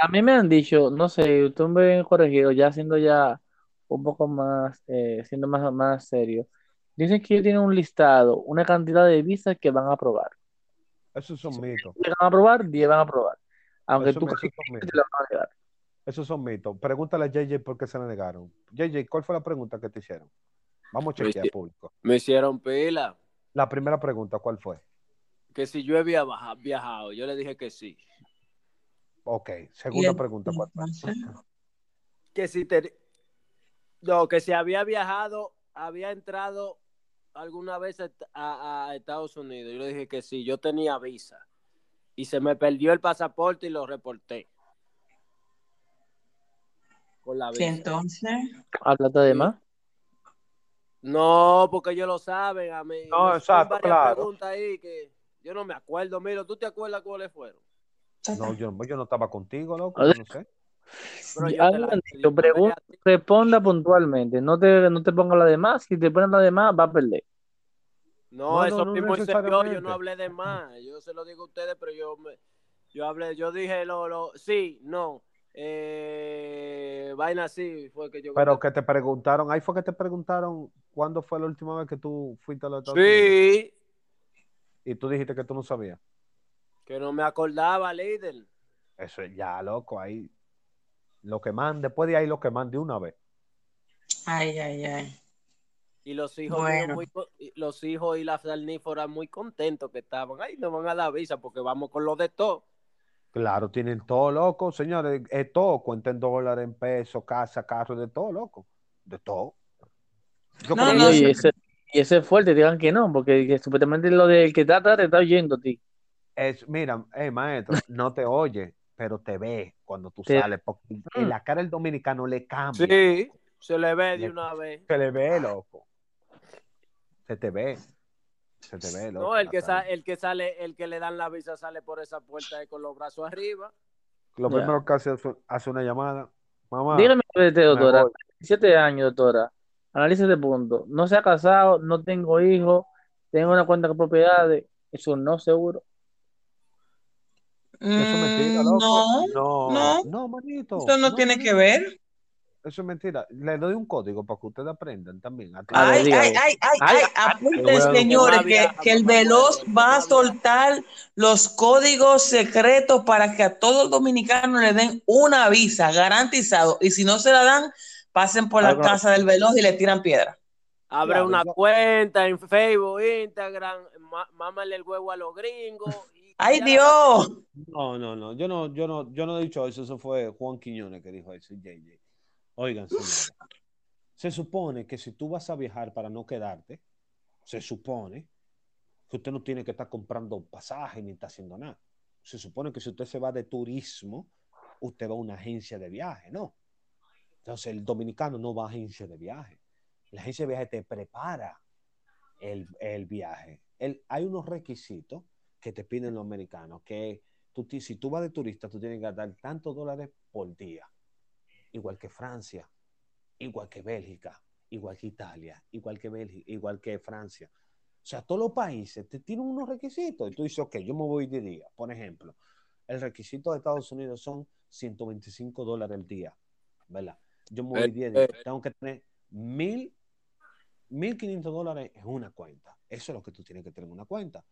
A mí me han dicho, no sé, usted me corregido, ya siendo ya un poco más, eh, siendo más, más serio. Dicen que ellos tienen un listado, una cantidad de visas que van a aprobar. Esos son mitos. 10 van a aprobar, 10 van a aprobar. Aunque Eso tú eso son mitos. te la van a negar. Esos son mitos. Pregúntale a JJ por qué se la negaron. JJ, ¿cuál fue la pregunta que te hicieron? Vamos a chequear sí. público. Me hicieron pila, La primera pregunta, ¿cuál fue? que si yo había viajado, yo le dije que sí. Ok. Segunda el- pregunta, ¿cuál fue? que si te... no, que si había viajado, había entrado alguna vez a, a- a Estados Unidos. Yo le dije que sí, yo tenía visa. Y se me perdió el pasaporte y lo reporté. Con la visa. entonces, de más. No, porque ellos lo saben. A mí, No, me exacto, claro. preguntas ahí que yo no me acuerdo. Mira, ¿tú te acuerdas cuáles fueron? No, yo, yo no estaba contigo, loco. No sé. Pero yo te la- yo responda puntualmente, no te, no te pongas la de más, si te pones la de más, va a perder. No, No, eso no, mismo hice yo, yo no hablé de más. Yo se lo digo a ustedes, pero yo me, yo hablé, yo dije lo, lo sí, no, eh, vaina así fue que yo. Pero que te preguntaron, ahí fue que te preguntaron cuándo fue la última vez que tú fuiste a los Estados Unidos. sí, Y tú dijiste que tú no sabías. que no me acordaba, líder. Eso es ya, loco, ahí. Lo que man, después de ahí lo que man de una vez. ay, ay, ay. Y los hijos, Bueno. muy los hijos y la salnífora muy contentos que estaban. Ay, nos van a dar visa porque vamos con los de todo. Claro, tienen todo loco, señores, es todo, cuenten dólares, en pesos, casa, carro, de todo, loco. De todo. Yo No, no, y ese, y ese es fuerte, digan que no, porque que supuestamente lo del que está atrás te está oyendo a ti. es, mira, eh, maestro, [LAUGHS] no te oye, pero te ve cuando tú sales, porque en la cara del dominicano le cambia. Sí, se le ve de Le- una vez. Se le ve, loco. Se te ve. Se te ve, loco. No, el que, cara. sa- el que sale, el que le dan la visa sale por esa puerta ahí con los brazos arriba. Lo Ya. primero que hace es hace una llamada. Mamá, Dígame, usted, me doctora, voy. 17 años, doctora, analice este punto. No se ha casado, no tengo hijos, tengo una cuenta con propiedades, eso no seguro. Eso es mentira, Mm, loco. no, No, no. no, manito. eso no tiene manito. que ver. Eso es mentira. Le doy un código para que ustedes aprendan también. ver, Ay, ay, ay, ay, Ay, ay, ay, apunten, señores, que, el Veloz va a soltar los códigos secretos para que a todos los dominicanos le den una visa garantizado. Y si no se la dan, pasen por la Algo- casa del Veloz y le tiran piedra. Abre Claro, una cuenta en Facebook, Instagram, má- mámale el huevo a los gringos. [LAUGHS] ¡Ay, Dios! No, no, no. Yo no, yo no, yo no he dicho eso. Eso fue Juan Quiñones que dijo eso. y JJ. Oigan. Se supone que si tú vas a viajar para no quedarte, se supone que usted no tiene que estar comprando pasajes ni está haciendo nada. Se supone que si usted se va de turismo, usted va a una agencia de viaje, ¿no? Entonces el dominicano no va a agencia de viaje. La agencia de viaje te prepara el, el viaje. El- hay unos requisitos que te piden los americanos, que si tú vas de turista, tú tienes que dar tantos dólares por día. Igual que Francia, igual que Bélgica, igual que Italia, igual que Bélgica, igual que Francia. O sea, todos los países te tienen unos requisitos. Y tú dices, ok, yo me voy de día. Por ejemplo, el requisito de Estados Unidos son 125 dólares el día, ¿verdad? Yo me voy Eh, 10 días. eh. Tengo que tener mil 1.500 dólares en una cuenta. Eso es lo que tú tienes que tener en una cuenta.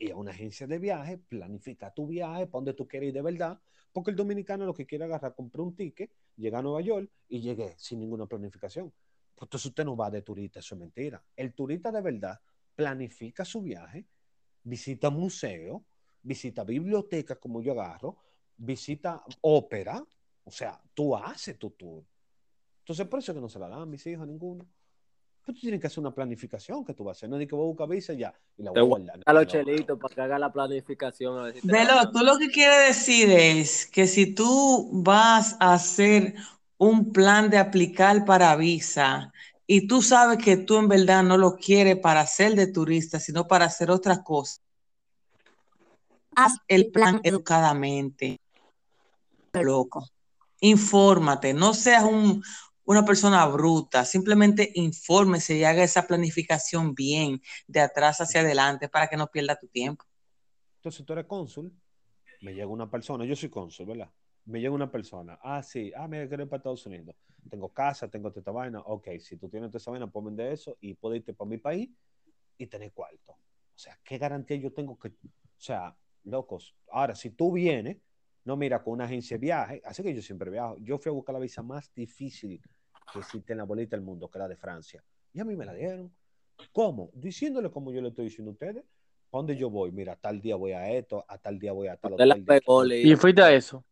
Y a una agencia de viaje, planifica tu viaje, para donde tú quieres ir de verdad, porque el dominicano lo que quiere agarrar, comprar un ticket, llegar a Nueva York y llegue sin ninguna planificación. Pues entonces usted no va de turista, eso es mentira. El turista de verdad planifica su viaje, visita museos, visita bibliotecas como yo agarro, visita ópera, o sea, tú haces tu tour. Entonces por eso es que no se la dan a mis hijos ninguno. Pues tú tienes que hacer una planificación que tú vas a hacer. No es que voy a buscar visa ya. Y la voy a guardar. a los chelitos para que haga la planificación. A ver si te Velo, la- tú lo que quieres decir es que si tú vas a hacer un plan de aplicar para visa y tú sabes que tú en verdad no lo quieres para hacer de turista, sino para hacer otras cosas, haz el plan educadamente, loco. Infórmate, no seas un, una persona bruta, simplemente infórmese y haga esa planificación bien, de atrás hacia adelante, para que no pierda tu tiempo. Entonces tú eres cónsul, me llega una persona, yo soy cónsul, ¿verdad? Me llega una persona, ah, sí, ah, mira, quiero ir para Estados Unidos. Tengo casa, tengo esta vaina, ok, si tú tienes esta vaina, ponme de eso y puedo irte para mi país y tener cuarto. O sea, ¿qué garantía yo tengo que, o sea, locos? Ahora, si tú vienes, no mira, con una agencia de viaje, así que yo siempre viajo. Yo fui a buscar la visa más difícil que existe en la bolita del mundo, que es la de Francia. Y a mí me la dieron. ¿Cómo? Diciéndole como yo le estoy diciendo a ustedes. ¿A dónde yo voy? Mira, tal día voy a esto, a tal día voy a tal la Leo. Y fuiste a eso.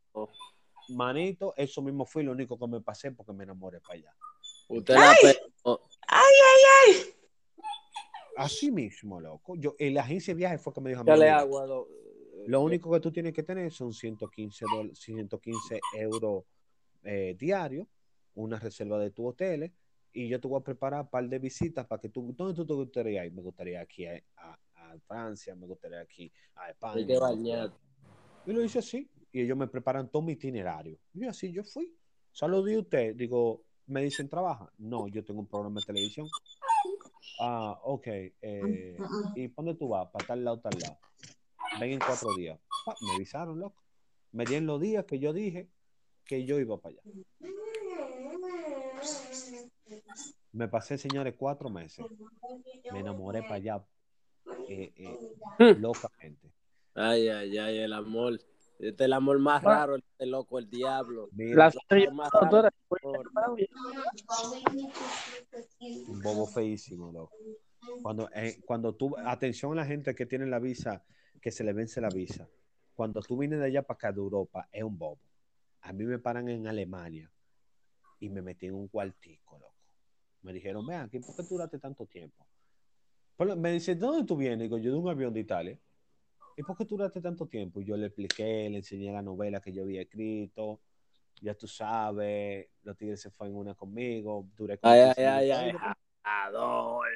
Manito, eso mismo fue lo único que me pasé porque me enamoré para allá. Usted la pegó. ¡Ay, ay, ay! Así mismo, loco. Yo, en la agencia de viaje fue que me dijo a mí, mira, agua. lo- Lo único que tú tienes que tener son 115, dol- 115 euros eh, diarios, una reserva de tus hoteles, y yo te voy a preparar un par de visitas para que tú, ¿dónde tú te gustaría ir? Me gustaría aquí a, a- a Francia, me gustaría aquí a España. Y lo hice así, y ellos me preparan todo mi itinerario. Y así yo fui. Solo di usted, digo, me dicen, ¿trabaja? No, yo tengo un programa de televisión. Ah, ok. eh, [LAUGHS] ¿Y para dónde tú vas? Para tal lado, tal lado. Ven en cuatro días. Pa, me avisaron, loco. Me dieron los días que yo dije que yo iba para allá. Me pasé, señores, cuatro meses. Me enamoré para allá eh, eh, Hmm. locamente. Ay, ay, ay, el amor. Este es el amor más Bueno. raro, este loco, el diablo. Mira, La raro. doctora, un bobo feísimo, loco. Cuando, eh, cuando tú, atención a la gente que tiene la visa, que se le vence la visa. Cuando tú vienes de allá para acá de Europa, es un bobo. A mí me paran en Alemania y me metí en un cuartico, loco. Me dijeron, vean, aquí, ¿por qué tú duraste tanto tiempo? Pero me dice, ¿de dónde tú vienes? Digo, yo de un avión de Italia. ¿Y por qué tú duraste tanto tiempo? Y yo le expliqué, le enseñé la novela que yo había escrito. Ya tú sabes, los tigres se fueron una conmigo. Duré Ay, 15 ay, ay. Adol.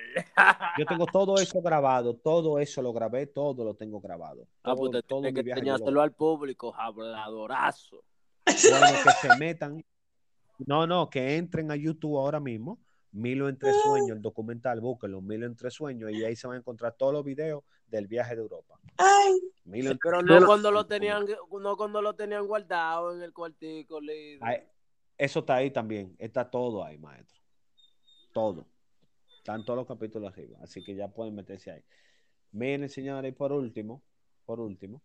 Yo tengo todo eso grabado, todo eso lo grabé, todo lo tengo grabado. Ah, Todo, pues todo que enseñárselo al público, habladorazo. Bueno, que se metan. No, no, que entren a YouTube ahora mismo, Milo entre sueños, el documental, búsquenlo, Milo entre sueños, y ahí se van a encontrar todos los videos del viaje de Europa. Ay, Milo entre Pero no cuando lo tenían, no cuando lo tenían guardado en el cuartico, Eso está ahí también, está todo ahí, maestro. Todo. Están todos los capítulos arriba, así que ya pueden meterse ahí. Miren, señores, y por último, por último,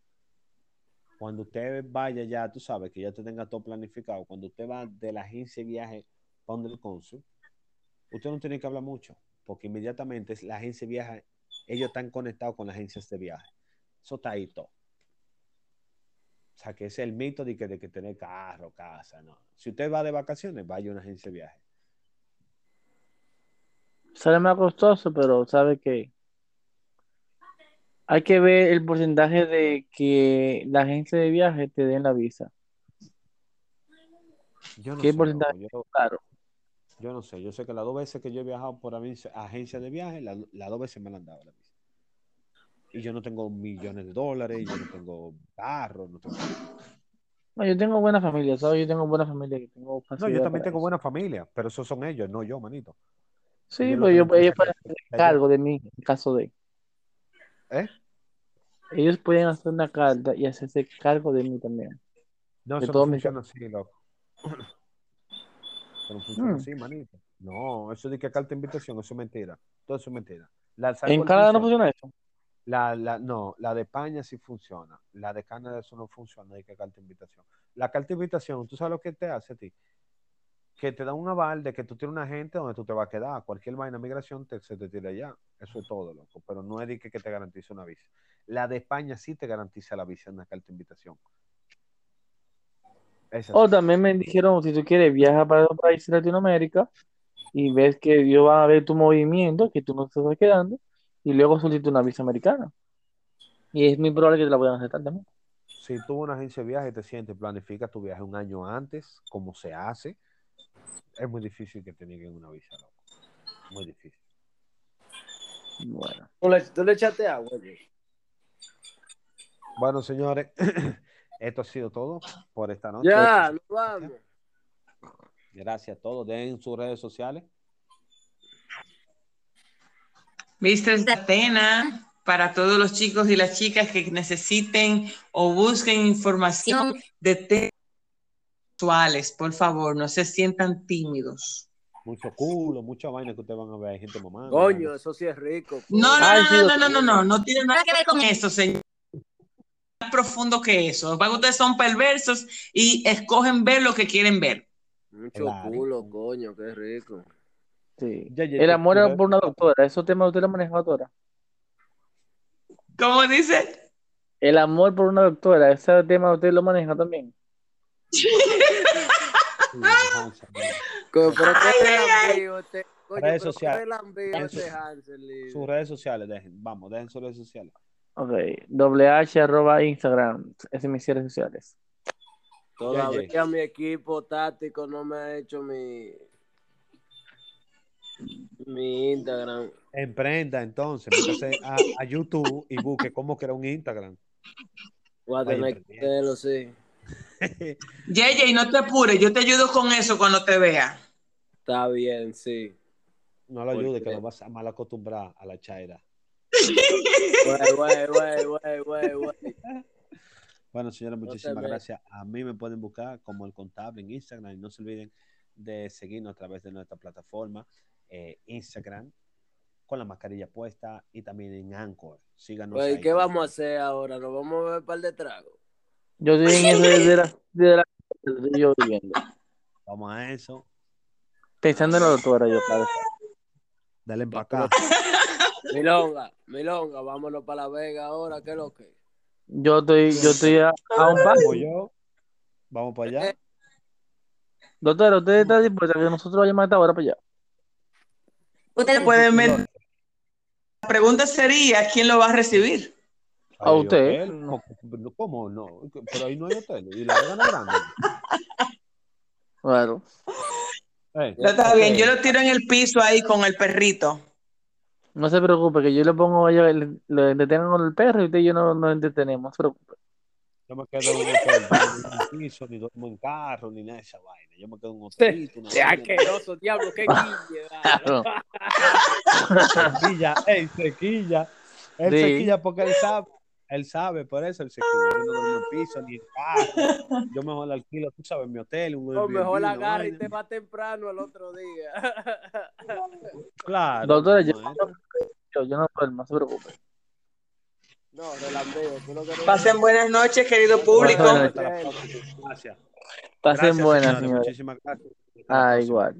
cuando usted vaya ya, tú sabes que ya te tenga todo planificado, cuando usted va de la agencia de viaje donde el cónsul, usted no tiene que hablar mucho, porque inmediatamente la agencia de viaje, ellos están conectados con las agencias de viaje. Eso está ahí todo. O sea, que es el mito de que, de que tener carro, casa, no. Si usted va de vacaciones, vaya a una agencia de viaje. Sale más costoso, pero sabe que hay que ver el porcentaje de que la agencia de viaje te den la visa. Yo no ¿Qué sé, porcentaje? yo, Claro. yo no sé, yo sé que las dos veces que yo he viajado por agencia, de viaje, la- las dos veces me la han dado la visa. Y yo no tengo millones de dólares, yo no tengo carro, no tengo... No, yo tengo buena familia, ¿sabes? Yo tengo buena familia que tengo No, yo también tengo eso. buena familia, pero esos son ellos, no yo, manito. Sí, lo pero yo, ellos pueden hacer. cargo de mí en caso de. ¿Eh? Ellos pueden hacer una carta y hacerse cargo de mí también. No, De eso no funciona así, loco. Eso no funciona Mm. así, manito. No, eso de que carta de invitación, eso es mentira. Todo eso es mentira. La, ¿sabes En Canadá no funciona? eso. La, la, no, la de España sí funciona. La de Canadá eso no funciona, hay que carta de invitación. La carta de invitación, ¿tú sabes lo que te hace a ti? Que te da un aval de que tú tienes una gente donde tú te vas a quedar. Cualquier vaina de migración te, se te tira allá. Eso es todo, loco. Pero no es de que, que te garantice una visa. La de España sí te garantiza la visa en la carta de invitación. Esa O sí. también me dijeron, si tú quieres, viaja para otro país de Latinoamérica y ves que Dios va a ver tu movimiento, que tú no te estás quedando, y luego solicita una visa americana. Y es muy probable que te la puedan aceptar también. Si tú una agencia de viaje te sientes, planifica tu viaje un año antes, como se hace, es muy difícil que te nieguen una visa, loco. Muy difícil. Bueno, ¿Tú le, tú le echaste agua, oye? Bueno, señores, [CLEARS THROAT] esto ha sido todo por esta noche. Ya, nos vamos. Gracias a todos. Den sus redes sociales. Viste Atena para todos los chicos y las chicas que necesiten o busquen información de temas sexuales. Por favor, no se sientan tímidos. Mucho culo, mucha vaina que ustedes van a ver. Hay gente mamando. Coño, eso sí es rico. No, no, Ay, no, no, no, no, no, no, no tiene nada que ver con eso, señor. Más profundo que eso. Para que ustedes son perversos y escogen ver lo que quieren ver. Mucho Claro. culo, coño, qué rico. sí. Ya, ya, El amor ya. por una doctora. Esos temas usted lo maneja, doctora. ¿Cómo dice? El amor por una doctora. Ese tema usted lo maneja también. Pero qué Redes sociales. Sus redes sociales, dejen. Vamos, dejen sus redes sociales. Ok. Doble H arroba Instagram. Ese es mis redes sociales. Todavía mi equipo táctico no me ha hecho mi mi Instagram. Emprenda entonces, métase a, a YouTube y busque cómo crear un Instagram. Voy a tener que emprendiendo. hacerlo, sí. Yeye, no te apures, yo te ayudo con eso cuando te vea. Está bien, sí. No lo ayude, que lo vas a mal acostumbrar a la chaira. Bueno, señores, muchísimas gracias. A mí me pueden buscar como el contable en Instagram y no se olviden de seguirnos a través de nuestra plataforma eh, Instagram con la mascarilla puesta y también en Anchor. Síganos. Ahí. ¿qué vamos a hacer ahora? ¿Nos vamos a beber un par de tragos? Yo estoy en eso desde la, desde la estoy yo viviendo. Vamos a eso. Pensando en la doctora, yo, claro. Dale para acá. [LAUGHS] Milonga, Milonga, vámonos para La Vega ahora, ¿qué es lo que? Yo estoy, yo estoy a, a un paso. Yo. Vamos para allá. Doctora, ¿usted está dispuesta a que nosotros vayamos a esta hora para allá? Ustedes pueden ver. La pregunta sería, ¿quién lo va a recibir? A usted. hotel, no, ¿Cómo no? Pero ahí no hay hotel. Y la es grande. [LAUGHS] Claro. Eh, No, está ok. bien, yo lo tiro en el piso ahí con el perrito. No se preocupe, que yo le pongo, yo, le, le con el perro y usted y yo no nos entretenemos, no se preocupe. Yo me quedo en un hotel, duermo en piso, ni duermo en carro, ni nada de esa vaina. Yo me quedo en un hotelito. una vaina. asqueroso, diablo, qué guille. [LAUGHS] Sequilla, él sequilla. Él Sí. sequilla porque él sabe. Él sabe, por eso él sequilla. Yo no duermo en piso ni en carro. [LAUGHS] Yo mejor alquilo, tú sabes, mi hotel, un O Airbnb, mejor una agarra y te va temprano el otro día. [LAUGHS] Claro. Doctora, yo, no, yo, no duermo, no se preocupe. No, lo que no- Pasen buenas noches, querido público. Buenas la. Gracias. Pasen Gracias, buenas, señores. Muchísimas gracias. La Ah, próxima. igual.